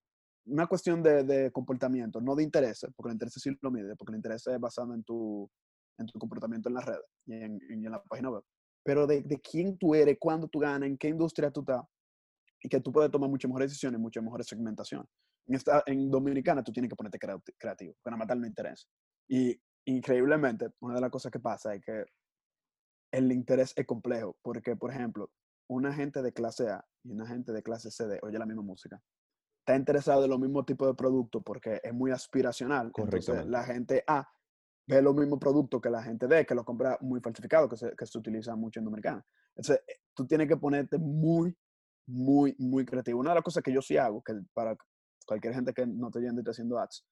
una cuestión de, de comportamiento, no de intereses, porque el interés sí lo mide, porque el interés es basado en tu, en tu comportamiento en las redes y en, y en la página web. Pero de, de quién tú eres, cuándo tú ganas, en qué industria tú estás, y que tú puedes tomar muchas mejores decisiones, muchas mejores segmentación. En, esta, en Dominicana tú tienes que ponerte creati- creativo, para matar no interés. Y increíblemente, una de las cosas que pasa es que el interés es complejo, porque, por ejemplo, una gente de clase A y una gente de clase C oye la misma música. Está interesado en los mismos tipos de productos porque es muy aspiracional. Entonces, la gente A ve los mismos productos que la gente D, que lo compra muy falsificado, que se, que se utiliza mucho en Dominicana. Entonces, eh, tú tienes que ponerte muy, muy, muy creativo. Una de las cosas que yo sí hago, que para cualquier gente que no esté yendo y esté haciendo ads,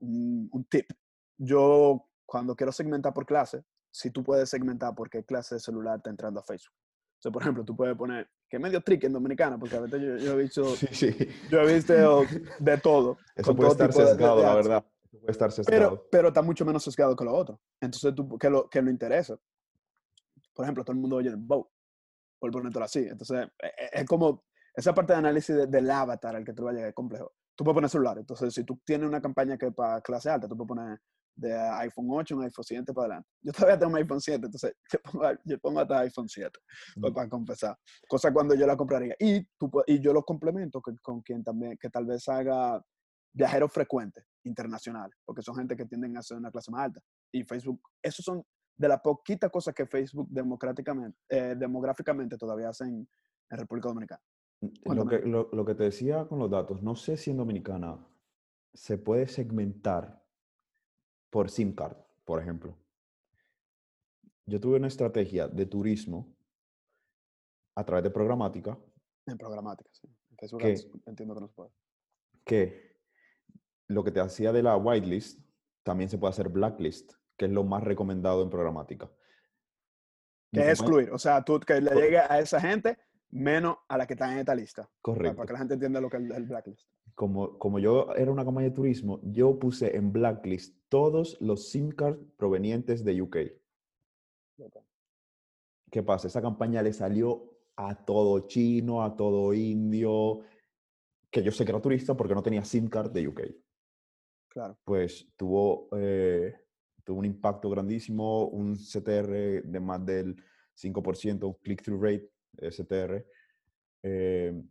un, un tip. Yo, cuando quiero segmentar por clase, si tú puedes segmentar por qué clase de celular está entrando a Facebook. O sea, por ejemplo, tú puedes poner, que medio trick en Dominicana, porque a veces yo, yo he visto, Sí, sí. yo he visto de todo. Eso puede todo estar tipo de- de- sesgado, la verdad. Eso puede estar sesgado. Pero, pero está mucho menos sesgado que lo otro. Entonces, tú, que, lo, que lo interesa. Por ejemplo, todo el mundo oye Vogue, por ponértelo así. Entonces, e- e- es como esa parte de análisis de- del avatar al que tú vas a llegar es complejo. Tú puedes poner celular. Entonces, si tú tienes una campaña que es para clase alta, tú puedes poner de iPhone 8 un iPhone 7 para adelante. Yo todavía tengo un iPhone 7, entonces yo pongo, yo pongo hasta iPhone 7 pues, Mm. para compensar. Cosa cuando yo la compraría. Y, tú, y yo lo complemento con, con quien también, que tal vez haga viajeros frecuentes internacionales, porque son gente que tienden a ser una clase más alta. Y Facebook, esos son de las poquitas cosas que Facebook democráticamente, eh, demográficamente todavía hace en, República Dominicana. Lo Cuéntame. que, lo, lo que te decía con los datos, no sé si en Dominicana se puede segmentar por SIM card, por ejemplo. Yo tuve una estrategia de turismo a través de programática En programática, sí. En Facebook ¿Qué? Ads, entiendo que no se puede. que lo que te hacía de la whitelist también se puede hacer blacklist, que es lo más recomendado en programática. Que es excluir, o sea, tú que le llegue a esa gente menos a la que está en esta lista. Correcto. para que la gente entienda lo que es el blacklist. Como, como yo era una campaña de turismo, yo puse en blacklist todos los SIM cards provenientes de UK. ¿Qué pasa? Esa campaña le salió a todo chino, a todo indio, que yo sé que era turista porque no tenía SIM card de UK. Claro. Pues tuvo, eh, tuvo un impacto grandísimo, un CTR de más del 5%, un click-through rate, eh,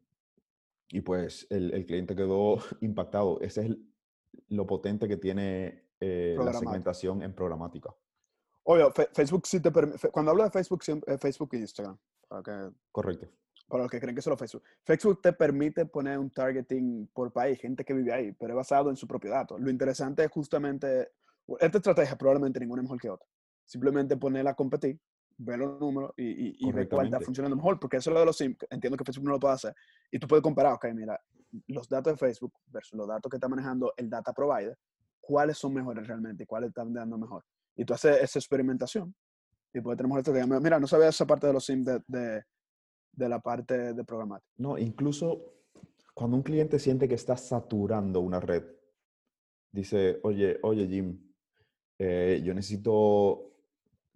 y pues el, el cliente quedó impactado. Ese es el- lo potente que tiene eh, la segmentación en programática. Fe- Facebook sí te permite, cuando hablo de Facebook, siempre, es Facebook e Instagram, para, que, Correcto. para los que creen que solo Facebook. Facebook te permite poner un targeting por país, gente que vive ahí, pero es basado en su propio dato. Lo interesante es justamente, esta estrategia probablemente ninguna es mejor que otra. Simplemente ponerla a competir, ver los números y, y, y ver cuál está funcionando mejor, porque eso es lo de los SIM, entiendo que Facebook no lo puede hacer. Y tú puedes comparar, ok, mira, los datos de Facebook versus los datos que está manejando el data provider, cuáles son mejores realmente y cuáles están dando mejor. Y tú haces esa experimentación y puedes tener mejor estrategia. Mira, no sabía esa parte de los SIM de, de, de la parte de programática. No, incluso cuando un cliente siente que está saturando una red, dice, oye, oye Jim, eh, yo necesito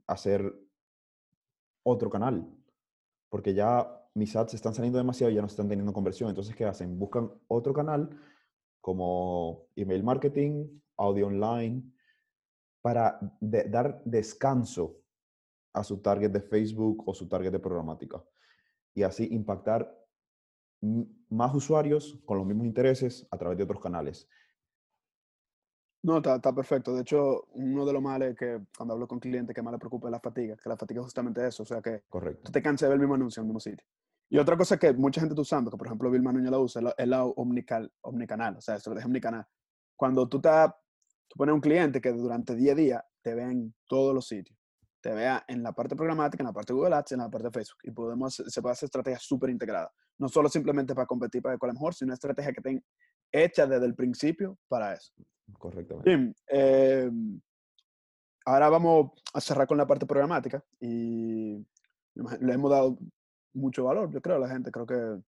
hacer otro canal, porque ya mis ads están saliendo demasiado y ya no están teniendo conversión. Entonces, ¿qué hacen? Buscan otro canal como email marketing, audio online, para de- dar descanso a su target de Facebook o su target de programática y así impactar más usuarios con los mismos intereses a través de otros canales. No, está, está perfecto. De hecho, uno de los males que cuando hablo con clientes que más le preocupa es la fatiga, que la fatiga es justamente eso, o sea que Correcto. tú te cansas de ver el mismo anuncio en el mismo sitio. Y otra cosa que mucha gente está usando, que por ejemplo Vilma Núñez la usa, es la, es la omnical, omnicanal, o sea, deja omnicanal. Cuando tú, estás, tú pones un cliente que durante 10 días te vea en todos los sitios, te vea en la parte programática, en la parte de Google Ads, en la parte de Facebook, y podemos, se puede hacer estrategias súper integradas, no solo simplemente para competir para ver cuál es mejor, sino una estrategia que estén hecha desde el principio para eso. Correctamente. Jim, eh, ahora vamos a cerrar con la parte programática y le hemos dado mucho valor, yo creo, a la gente. Creo que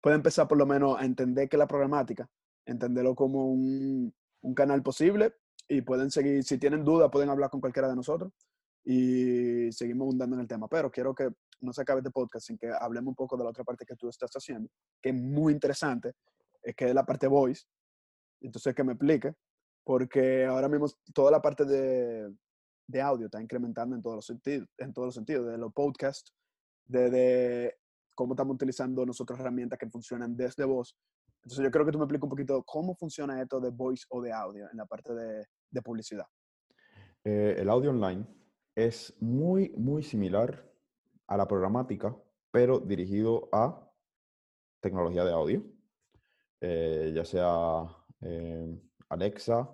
puede empezar por lo menos a entender que la programática, entenderlo como un, un canal posible y pueden seguir, si tienen dudas, pueden hablar con cualquiera de nosotros y seguimos abundando en el tema. Pero quiero que no se acabe este podcast sin que hablemos un poco de la otra parte que tú estás haciendo, que es muy interesante, es que es la parte voice. Entonces, que me explique porque ahora mismo toda la parte de, de audio está incrementando en todos los sentidos, en todos los sentidos, de los podcasts, de, de cómo estamos utilizando nosotros herramientas que funcionan desde voz. Entonces yo creo que tú me expliques un poquito cómo funciona esto de voice o de audio en la parte de, de publicidad. Eh, el audio online es muy, muy similar a la programática, pero dirigido a tecnología de audio, eh, ya sea eh, Alexa,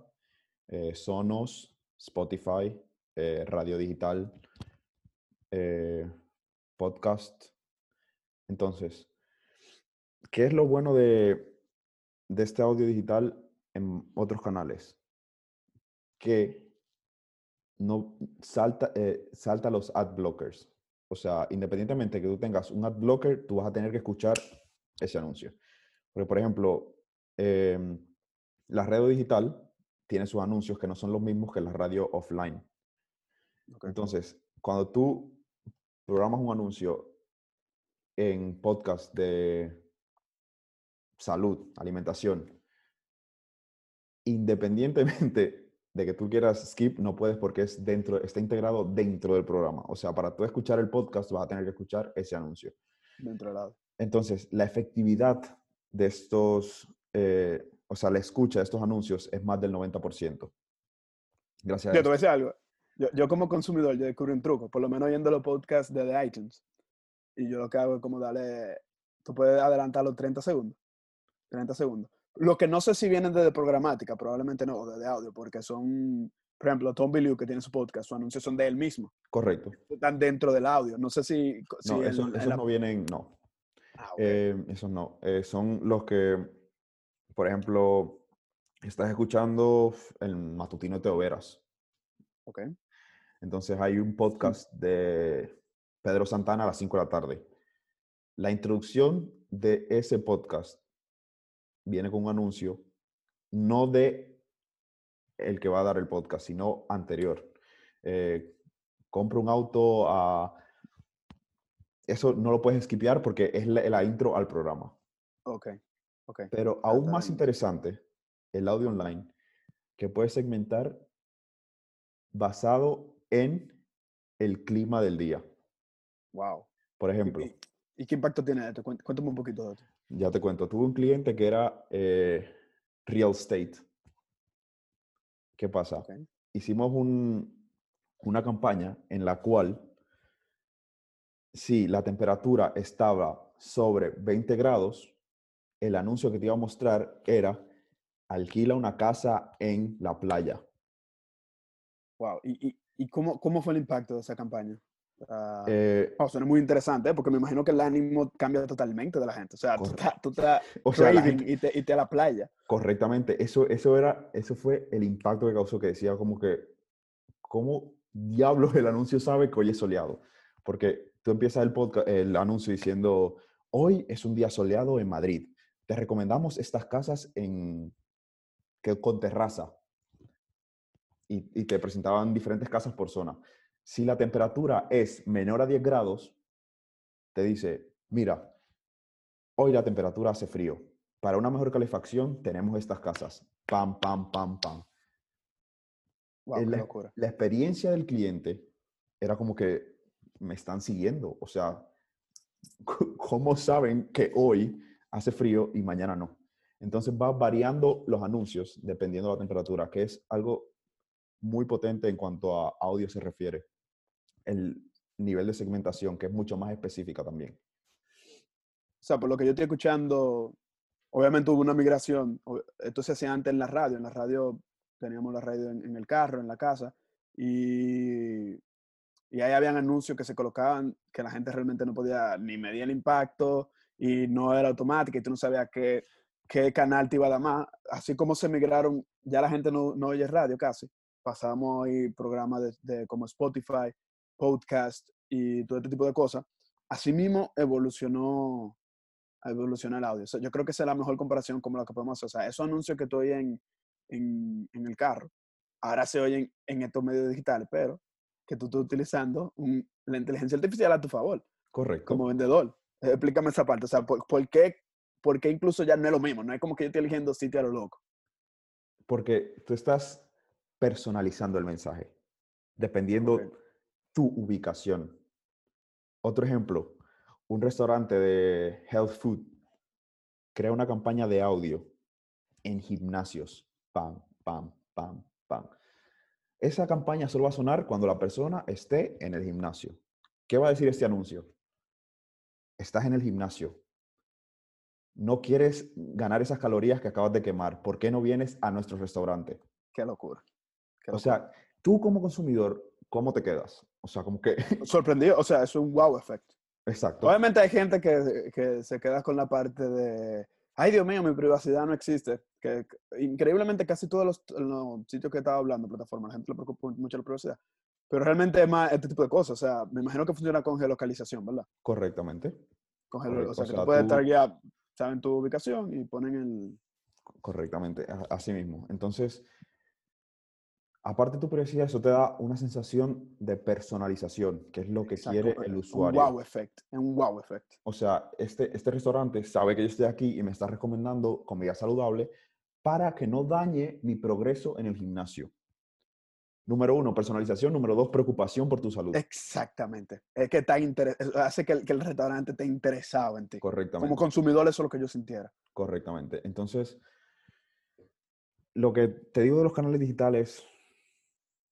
eh, Sonos, Spotify, eh, radio digital, eh, podcast. Entonces, ¿qué es lo bueno de, este audio digital en otros canales? Que no salta, salta los ad blockers. O sea, independientemente que tú tengas un ad blocker, tú vas a tener que escuchar ese anuncio. Porque, por ejemplo, em, la radio digital tiene sus anuncios que no son los mismos que la radio offline. Entonces, cuando tú programas un anuncio en podcast de salud, alimentación, independientemente de que tú quieras skip, no puedes porque es dentro, está integrado dentro del programa. O sea, para tú escuchar el podcast vas a tener que escuchar ese anuncio. Dentro del audio. Entonces, la efectividad de estos, eh, o sea, la escucha de estos anuncios es más del 90%. Gracias Yo te voy a decir algo. Yo, yo como consumidor, yo descubrí un truco, por lo menos oyendo los podcasts de, de iTunes. Y yo lo que hago es como darle, tú puedes adelantarlo 30 segundos. 30 segundos. Lo que no sé si vienen desde programática, probablemente no, o desde audio, porque son, por ejemplo, Tom Billieu, que tiene su podcast, sus anuncios son de él mismo. Correcto. Están dentro del audio. No sé si... si No, en- esos, en esos la- no vienen, no. Ah, ok. Eh, esos no. Eh, son los que, por ejemplo, estás escuchando el matutino de Overas. ok. Entonces hay un podcast de Pedro Santana a las 5 de la tarde. La introducción de ese podcast viene con un anuncio, no de el que va a dar el podcast, sino anterior. Eh, compra un auto a... Eso no lo puedes skipear porque es la, la intro al programa. Ok. Ok. Pero aún está más bien. interesante, el audio online, que puedes segmentar basado en el clima del día. Wow. Por ¿Y, ejemplo, y- y qué impacto tiene esto? Cuént- Cuéntame un poquito de esto. ya te cuento, tuve un cliente que era eh, real estate. ¿Qué pasa? Hicimos un- una campaña en la cual, si la temperatura estaba sobre 20 grados, el anuncio que te iba a mostrar era alquila una casa en la playa. Wow. ¿Y, y, y cómo, cómo fue el impacto de esa campaña? Ah, Eh, wow, suena muy interesante, ¿eh? porque me imagino que el ánimo cambia totalmente de la gente. O sea, tú Correcto. tú estás o sea, gente- y, te, y te a la playa. correctamente, eso, eso, era, eso fue el impacto que causó, que decía como que, ¿cómo diablos el anuncio sabe que hoy es soleado? Porque tú empiezas el, podcast, el anuncio diciendo, hoy es un día soleado en Madrid. Te recomendamos estas casas en, que, con terraza. Y, y te presentaban diferentes casas por zona. Si la temperatura es menor a 10 grados, te dice, mira, hoy la temperatura hace frío. Para una mejor calefacción tenemos estas casas. Pam, pam, pam, pam. Wow, qué la, locura. la experiencia del cliente era como que me están siguiendo. O sea, ¿cómo saben que hoy hace frío y mañana no? Entonces va variando los anuncios dependiendo de la temperatura, que es algo muy potente en cuanto a audio se refiere. El nivel de segmentación, que es mucho más específica también. O sea, por lo que yo estoy escuchando, obviamente hubo una migración. Esto se hacía antes en la radio. En la radio teníamos la radio en, el carro, en la casa. Y, y ahí habían anuncios que se colocaban que la gente realmente no podía ni medir el impacto y no era automática y tú no sabías qué, qué canal te iba a dar más. Así como se migraron, ya la gente no, no oye radio casi. Pasamos ahí programas de, como Spotify, podcast y todo este tipo de cosas. Asimismo evolucionó, evolucionó el audio. yo creo que esa es la mejor comparación como lo que podemos hacer. O sea, esos anuncios que estoy en, en, en el carro, ahora se oyen en estos medios digitales, pero que tú estás utilizando la inteligencia artificial a tu favor. Correcto. Como vendedor. Explícame esa parte. O sea, ¿por, qué, ¿por, qué, incluso ya no es lo mismo? No es como que yo estoy eligiendo sitio a lo loco. Porque tú estás personalizando el mensaje, dependiendo tu ubicación. Otro ejemplo, un restaurante de health food crea una campaña de audio en gimnasios. Pam, pam, pam, pam. Esa campaña solo va a sonar cuando la persona esté en el gimnasio. ¿Qué va a decir este anuncio? Estás en el gimnasio. No quieres ganar esas calorías que acabas de quemar. ¿Por qué no vienes a nuestro restaurante? Qué locura. O sea, tú como consumidor, ¿cómo te quedas? O sea, como que... Sorprendido. O sea, es un wow effect. Exacto. Obviamente hay gente que, que se queda con la parte de ay Dios mío, mi privacidad no existe. Que, increíblemente casi todos los, sitios que estaba hablando, plataformas, la gente le preocupa mucho la privacidad. Pero realmente es más este tipo de cosas. O sea, me imagino que funciona con geolocalización, ¿verdad? Correctamente. Con o, sea, que tú puedes estar ya, saben tu ubicación y ponen el... Correctamente, así mismo. Entonces, aparte de tu privacidad, eso te da una sensación de personalización, que es lo que quiere el usuario. Un wow effect, un wow effect. O sea, este, este restaurante sabe que yo estoy aquí y me está recomendando comida saludable para que no dañe mi progreso en el gimnasio. Número uno, personalización. Número dos, preocupación por tu salud. Exactamente. Es que hace que el, que el restaurante esté interesado en ti. Correctamente. Como consumidor, eso es lo que yo sintiera. Correctamente. Entonces, lo que te digo de los canales digitales,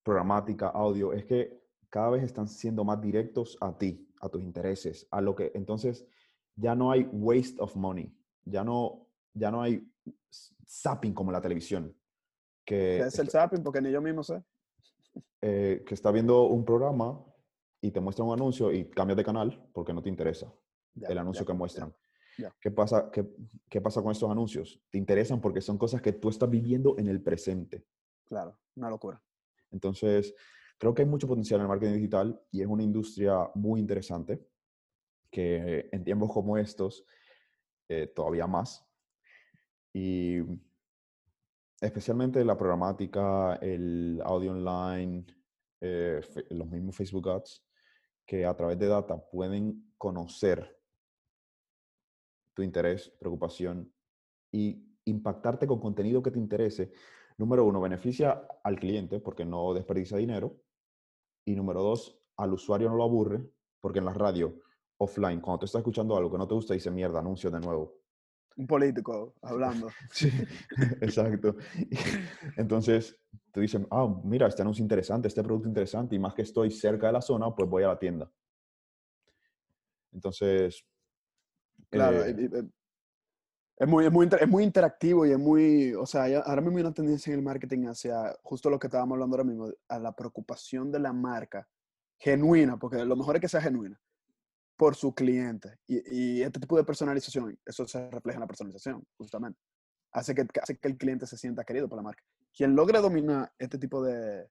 programática, audio, es que cada vez están siendo más directos a ti, a tus intereses, a lo que entonces ya no hay waste of money, ya no, ya no hay zapping como la televisión. Que ¿Qué es el zapping? Porque ni yo mismo sé. Eh, que está viendo un programa y te muestra un anuncio y cambias de canal porque no te interesa el anuncio que muestran. ¿Qué, pasa, qué, ¿Qué pasa con estos anuncios? Te interesan porque son cosas que tú estás viviendo en el presente. Claro, una locura. Entonces, creo que hay mucho potencial en el marketing digital y es una industria muy interesante que en tiempos como estos, eh, todavía más. Y especialmente la programática, el audio online, eh, los mismos Facebook Ads, que a través de data pueden conocer tu interés, preocupación y impactarte con contenido que te interese número uno, beneficia al cliente porque no desperdicia dinero. Y número dos, al usuario no lo aburre porque en la radio offline, cuando tú estás escuchando algo que no te gusta, dice mierda, anuncio de nuevo. Un político hablando. sí, exacto. Entonces, tú dices, ah, mira, este anuncio interesante, este producto interesante, y más que estoy cerca de la zona, pues voy a la tienda. Entonces... Claro, eh, es muy, es, muy, es muy interactivo y es muy, o sea, ahora mismo hay una tendencia en el marketing hacia justo lo que estábamos hablando ahora mismo, a la preocupación de la marca genuina, porque lo mejor es que sea genuina, por su cliente. Y, y este tipo de personalización, eso se refleja en la personalización, justamente. Hace que, hace que el cliente se sienta querido por la marca. Quien logre dominar este tipo de,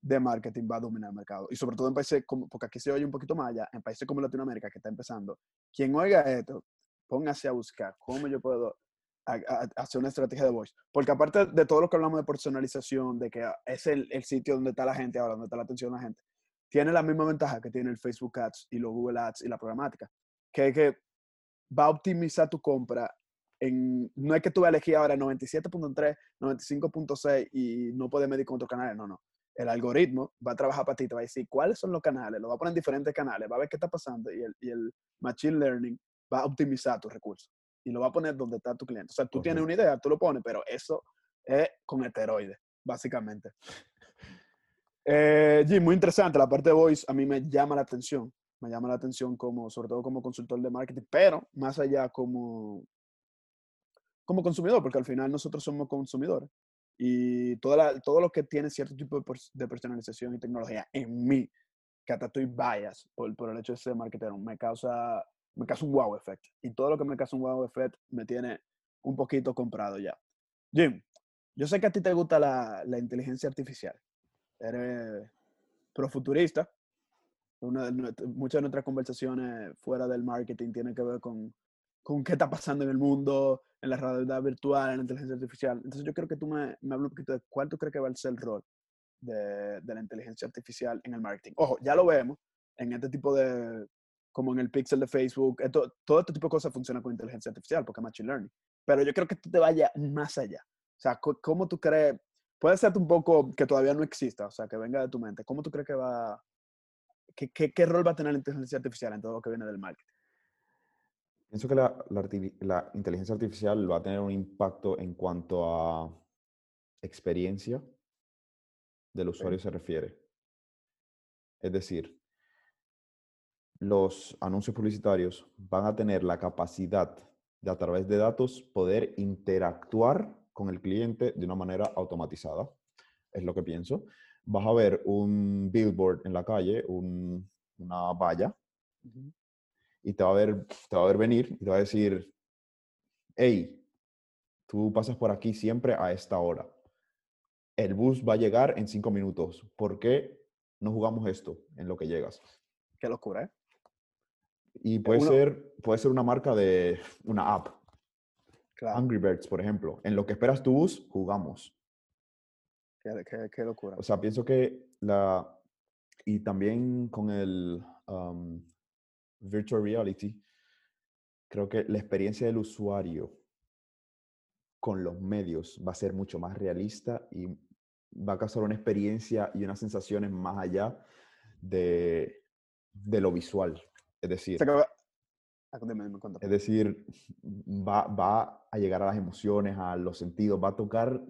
de marketing va a dominar el mercado. Y sobre todo en países como, porque aquí se oye un poquito más allá, en países como Latinoamérica que está empezando, quien oiga esto póngase a buscar cómo yo puedo hacer una estrategia de voice. Porque aparte de todo lo que hablamos de personalización, de que es el, el, sitio donde está la gente ahora, donde está la atención de la gente, tiene la misma ventaja que tiene el Facebook Ads y los Google Ads y la programática, que es que va a optimizar tu compra. En, no es que tú elegir ahora 97.3, 95.6 y no puedes medir con otros canales, no, no. El algoritmo va a trabajar para ti, te va a decir cuáles son los canales, lo va a poner en diferentes canales, va a ver qué está pasando y el, y el Machine Learning va a optimizar tus recursos. y lo va a poner donde está tu cliente. O sea, tú tienes una idea, tú lo pones, pero eso es con esteroides, básicamente. Eh, Jim, muy interesante. La parte de voice a mí me llama la atención. Me llama la atención como, sobre todo como consultor de marketing, pero más allá como, como consumidor, porque al final nosotros somos consumidores. Y toda todo lo que tiene cierto tipo de, personalización y tecnología en mí, que hasta estoy bias por, por el hecho de ser marketer, me causa, me causa un wow effect. Y todo lo que me causa un wow effect me tiene un poquito comprado ya. Jim, yo sé que a ti te gusta la, la inteligencia artificial eres profuturista. Una muchas de nuestras conversaciones fuera del marketing tienen que ver con, con qué está pasando en el mundo, en la realidad virtual, en la inteligencia artificial. Entonces yo creo que tú me, me hablas un poquito de cuál tú crees que va a ser el rol de, de, la inteligencia artificial en el marketing. Ojo, ya lo vemos en este tipo de, como en el pixel de Facebook, todo este tipo de cosas funciona con inteligencia artificial porque es machine learning. Pero yo creo que tú te vayas más allá. O sea, ¿cómo tú crees puede ser un poco que todavía no exista, o sea, que venga de tu mente. ¿Cómo tú crees que va, qué, qué, rol va a tener la inteligencia artificial en todo lo que viene del marketing? Pienso que la, la, inteligencia artificial va a tener un impacto en cuanto a experiencia del usuario se refiere. Es decir, los anuncios publicitarios van a tener la capacidad de a través de datos poder interactuar con el cliente de una manera automatizada. Es lo que pienso. Vas a ver un billboard en la calle, una valla, y te va, a ver, te va a ver venir y te va a decir, hey, tú pasas por aquí siempre a esta hora. El bus va a llegar en cinco minutos. ¿Por qué no jugamos esto en lo que llegas? Qué locura, ¿eh? Y puede, ser, puede ser una marca de una app. Angry Birds, por ejemplo. En lo que esperas tu bus, jugamos. Qué, locura. O sea, pienso que la... Y también con el virtual reality, creo que la experiencia del usuario con los medios va a ser mucho más realista y va a causar una experiencia y unas sensaciones más allá de, de lo visual. Es decir, es decir, va, va a llegar a las emociones, a los sentidos, va a tocar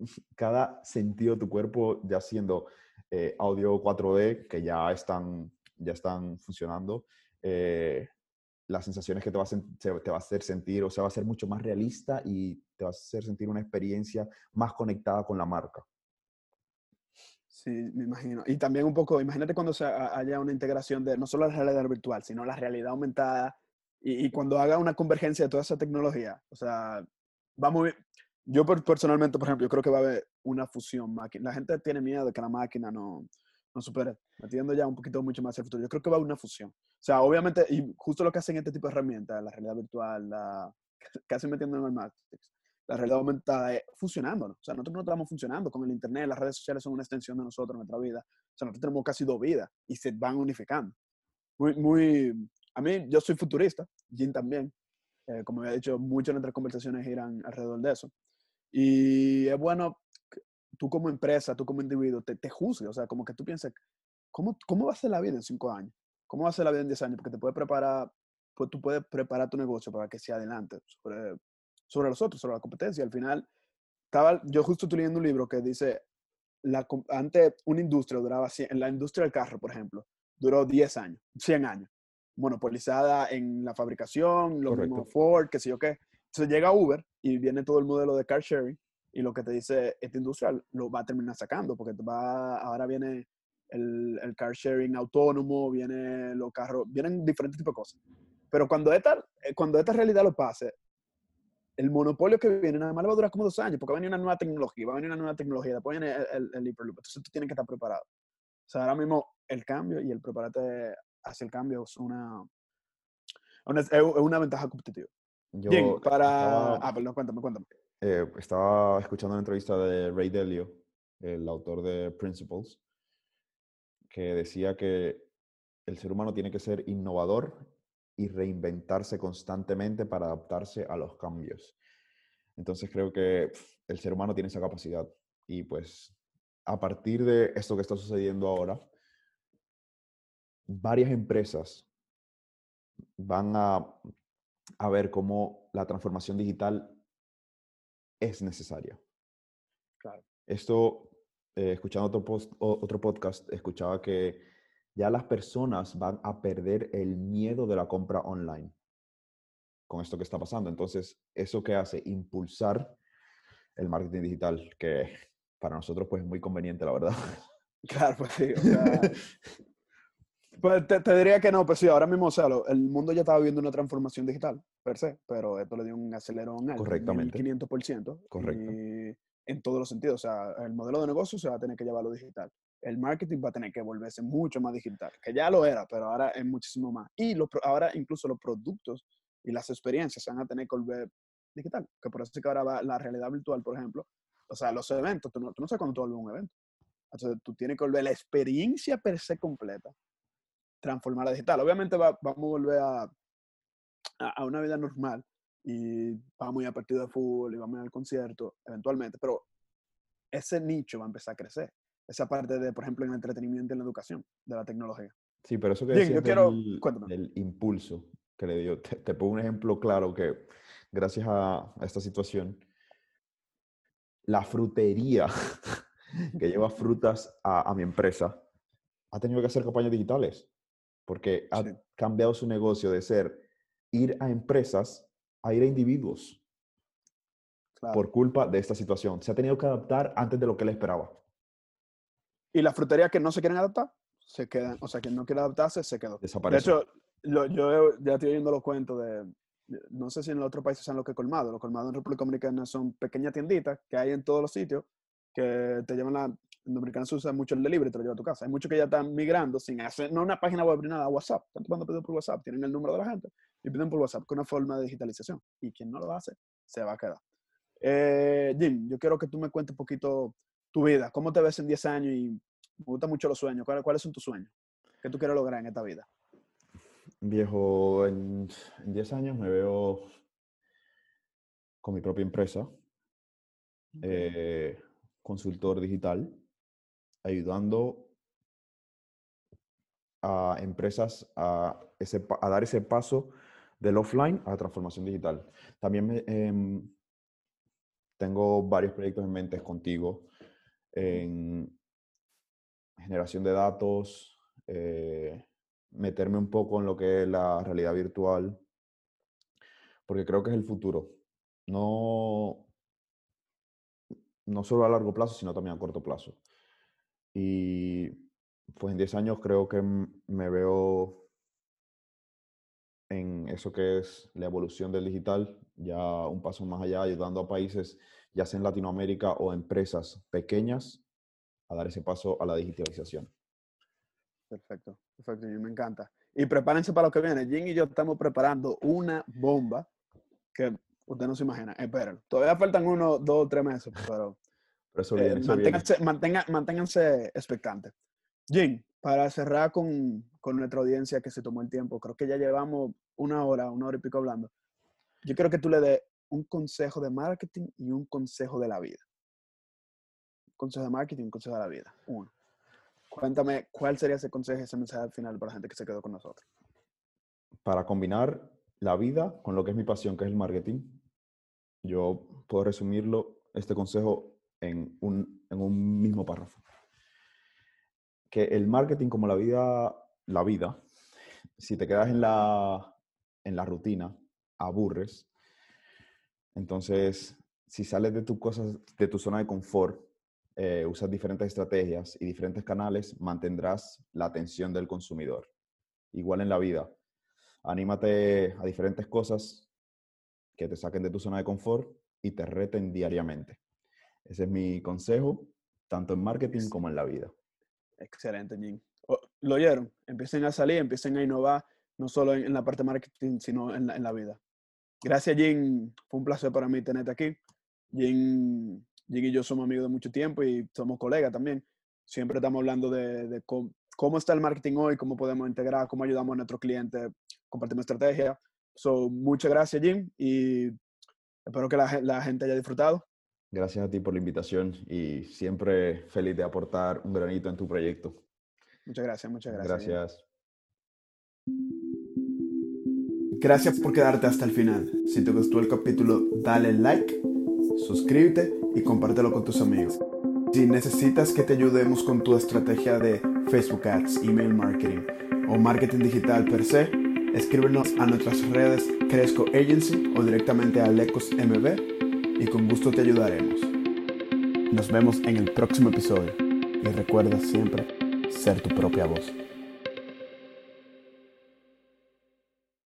cada sentido de tu cuerpo, ya siendo eh, audio 4D, que ya están, ya están funcionando, eh, las sensaciones que te va, a te va a hacer sentir, o sea, va a ser mucho más realista y te va a hacer sentir una experiencia más conectada con la marca. Sí, me imagino. Y también un poco, imagínate cuando se haya una integración de no solo la realidad virtual, sino la realidad aumentada y, cuando haga una convergencia de toda esa tecnología, o sea, va muy Yo personalmente, por ejemplo, yo creo que va a haber una fusión. La gente tiene miedo de que la máquina no, no supere, metiendo ya un poquito mucho más el futuro. Yo creo que va a haber una fusión. O sea, obviamente, y justo lo que hacen este tipo de herramientas, la realidad virtual, la, casi metiendo en el Matrix, la realidad aumentada, es funcionando. O sea, nosotros no estamos funcionando con el Internet, las redes sociales son una extensión de nosotros, nuestra vida. O sea, nosotros tenemos casi dos vidas y se van unificando. Muy, muy, a mí, yo soy futurista, Jim también. Eh, como había dicho, muchas de nuestras conversaciones giran alrededor de eso. Y es bueno, tú como empresa, tú como individuo, te, te juzgues, o sea, como que tú pienses, ¿cómo, ¿cómo va a ser la vida en cinco años? ¿Cómo va a ser la vida en diez años? Porque te puede preparar, pues tú puedes preparar tu negocio para que sea adelante sobre, sobre los otros, sobre la competencia. Al final, estaba, yo justo estoy leyendo un libro que dice, la, antes una industria duraba, en la industria del carro, por ejemplo, duró 10 años, 100 años monopolizada en la fabricación, lo mismo Ford, qué sé yo qué. Entonces llega Uber y viene todo el modelo de car sharing y lo que te dice esta industria lo va a terminar sacando porque va, ahora viene el, el car sharing autónomo, viene los carros, vienen diferentes tipos de cosas. Pero cuando esta, eh, cuando esta realidad lo pase, el monopolio que viene nada más va a durar como dos años porque va a venir una nueva tecnología, va a venir una nueva tecnología, después viene el, el, el. Entonces tú tienes que estar preparado. O sea, ahora mismo el cambio y el prepararte hacia el cambio es una, una, es una ventaja competitiva. Yo para... ah, perdón, cuéntame, cuéntame. Eh, estaba escuchando una entrevista de Ray Dalio, el autor de Principles, que decía que el ser humano tiene que ser innovador y reinventarse constantemente para adaptarse a los cambios. Entonces creo que el ser humano tiene esa capacidad y pues a partir de esto que está sucediendo ahora, varias empresas van a, a ver cómo la transformación digital es necesaria. Claro. Esto, eh, escuchando otro, post, otro podcast, escuchaba que ya las personas van a perder el miedo de la compra online con esto que está pasando. Entonces, ¿eso qué hace? Impulsar el marketing digital, que para nosotros pues es muy conveniente, la verdad. Claro, pues sí. O sea, pues te, te, diría que no, pues sí, ahora mismo, o sea, lo, el mundo ya estaba viviendo una transformación digital, per se, pero esto le dio un acelerón al Correctamente. 500%. Correcto. Y en todos los sentidos, o sea, el modelo de negocio se va a tener que llevar a lo digital. El marketing va a tener que volverse mucho más digital, que ya lo era, pero ahora es muchísimo más. Y los, ahora incluso los productos y las experiencias se van a tener que volver digital, que por eso es que ahora va la realidad virtual, por ejemplo, o sea, los eventos, tú no, tú no sabes cuándo tú vuelves un evento. Entonces, tú tienes que volver la experiencia per se completa, transformarla digital. Obviamente va, vamos a volver a, a, a, una vida normal y vamos a ir a partido de fútbol y vamos a ir al concierto, eventualmente, pero ese nicho va a empezar a crecer. Esa parte de, por ejemplo, en el entretenimiento y en la educación, de la tecnología. Sí, pero eso que Bien, yo quiero- del, del impulso que le dio, te, te pongo un ejemplo claro que gracias a, a esta situación, la frutería que lleva frutas a, a mi empresa ha tenido que hacer campañas digitales porque ha Sí. cambiado su negocio de ser ir a empresas a ir a individuos Claro. por culpa de esta situación. Se ha tenido que adaptar antes de lo que él esperaba. Y las fruterías que no se quieren adaptar, se quedan. O sea, quien no quiere adaptarse, se quedó. De Desaparece. hecho, lo- yo ya estoy oyendo los cuentos de, de- no sé si en los otros países sean lo que colmado. Los colmados en República Dominicana son pequeñas tienditas que hay en todos los sitios que te llevan la... En Dominicana se usa mucho el delivery, te lo lleva a tu casa. Hay muchos que ya están migrando sin hacer, no una página web ni nada, WhatsApp. Están tomando pedidos por WhatsApp, tienen el número de la gente y piden por WhatsApp con una forma de digitalización. Y quien no lo hace, se va a quedar. Eh, Jim, yo quiero que tú me cuentes un poquito tu vida. ¿Cómo te ves en 10 años? Y me gustan mucho los sueños. ¿Cuáles, cuáles son tus sueños? ¿Qué tú quieres lograr en esta vida? Viejo, en, en 10 años me veo con mi propia empresa, eh, consultor digital, ayudando a empresas a, dar ese paso del offline a la transformación digital. También em, tengo varios proyectos en mente contigo en generación de datos, eh, meterme un poco en lo que es la realidad virtual, porque creo que es el futuro. No, no solo a largo plazo, sino también a corto plazo. Y pues en 10 años creo que me veo en eso que es la evolución del digital, ya un paso más allá, ayudando a países, ya sea en Latinoamérica o empresas pequeñas, a dar ese paso a la digitalización. Perfecto, perfecto, Jim, me encanta. Y prepárense para lo que viene. Jim y yo estamos preparando una bomba que usted no se imagina. Espérenlo. Todavía faltan uno, dos, tres meses, pero Pero eso eh, viene, eso viene. manténganse, mantenga- manténganse expectantes. Jim, para cerrar con, con nuestra audiencia que se tomó el tiempo, creo que ya llevamos una hora, una hora y pico hablando. Yo quiero que tú le des un consejo de marketing y un consejo de la vida. Un consejo de marketing un consejo de la vida. Uno. Cuéntame cuál sería ese consejo ese mensaje al final para la gente que se quedó con nosotros. para combinar la vida con lo que es mi pasión, que es el marketing, yo puedo resumirlo, este consejo, en un, en un mismo párrafo. Que el marketing como la vida, la vida, si te quedas en la, en la rutina, aburres. Entonces, si sales de, tu cosas, de tu zona de confort, eh, usas diferentes estrategias y diferentes canales, mantendrás la atención del consumidor. Igual en la vida, anímate a diferentes cosas que te saquen de tu zona de confort y te reten diariamente. Ese es mi consejo, tanto en marketing como en la vida. Excelente, Jim. O- Lo oyeron. Empiecen a salir, empiecen a innovar, no solo en, en la parte de marketing, sino en la, en la vida. Gracias, Jim. Fue un placer para mí tenerte aquí. Jim, Jim y yo somos amigos de mucho tiempo y somos colegas también. Siempre estamos hablando de, de cómo, cómo está el marketing hoy, cómo podemos integrar, cómo ayudamos a nuestros clientes, compartimos estrategias. So, muchas gracias, Jim, y espero que la gente haya disfrutado. Gracias a ti por la invitación y siempre feliz de aportar un granito en tu proyecto. Muchas gracias, muchas gracias. Gracias. Gracias por quedarte hasta el final. Si te gustó el capítulo, dale like, suscríbete y compártelo con tus amigos. Si necesitas que te ayudemos con tu estrategia de Facebook Ads, email marketing o marketing digital per se, escríbenos a nuestras redes Cresco Agency o directamente a Lecos MB y con gusto te ayudaremos. Nos vemos en el próximo episodio y recuerda siempre ser tu propia voz.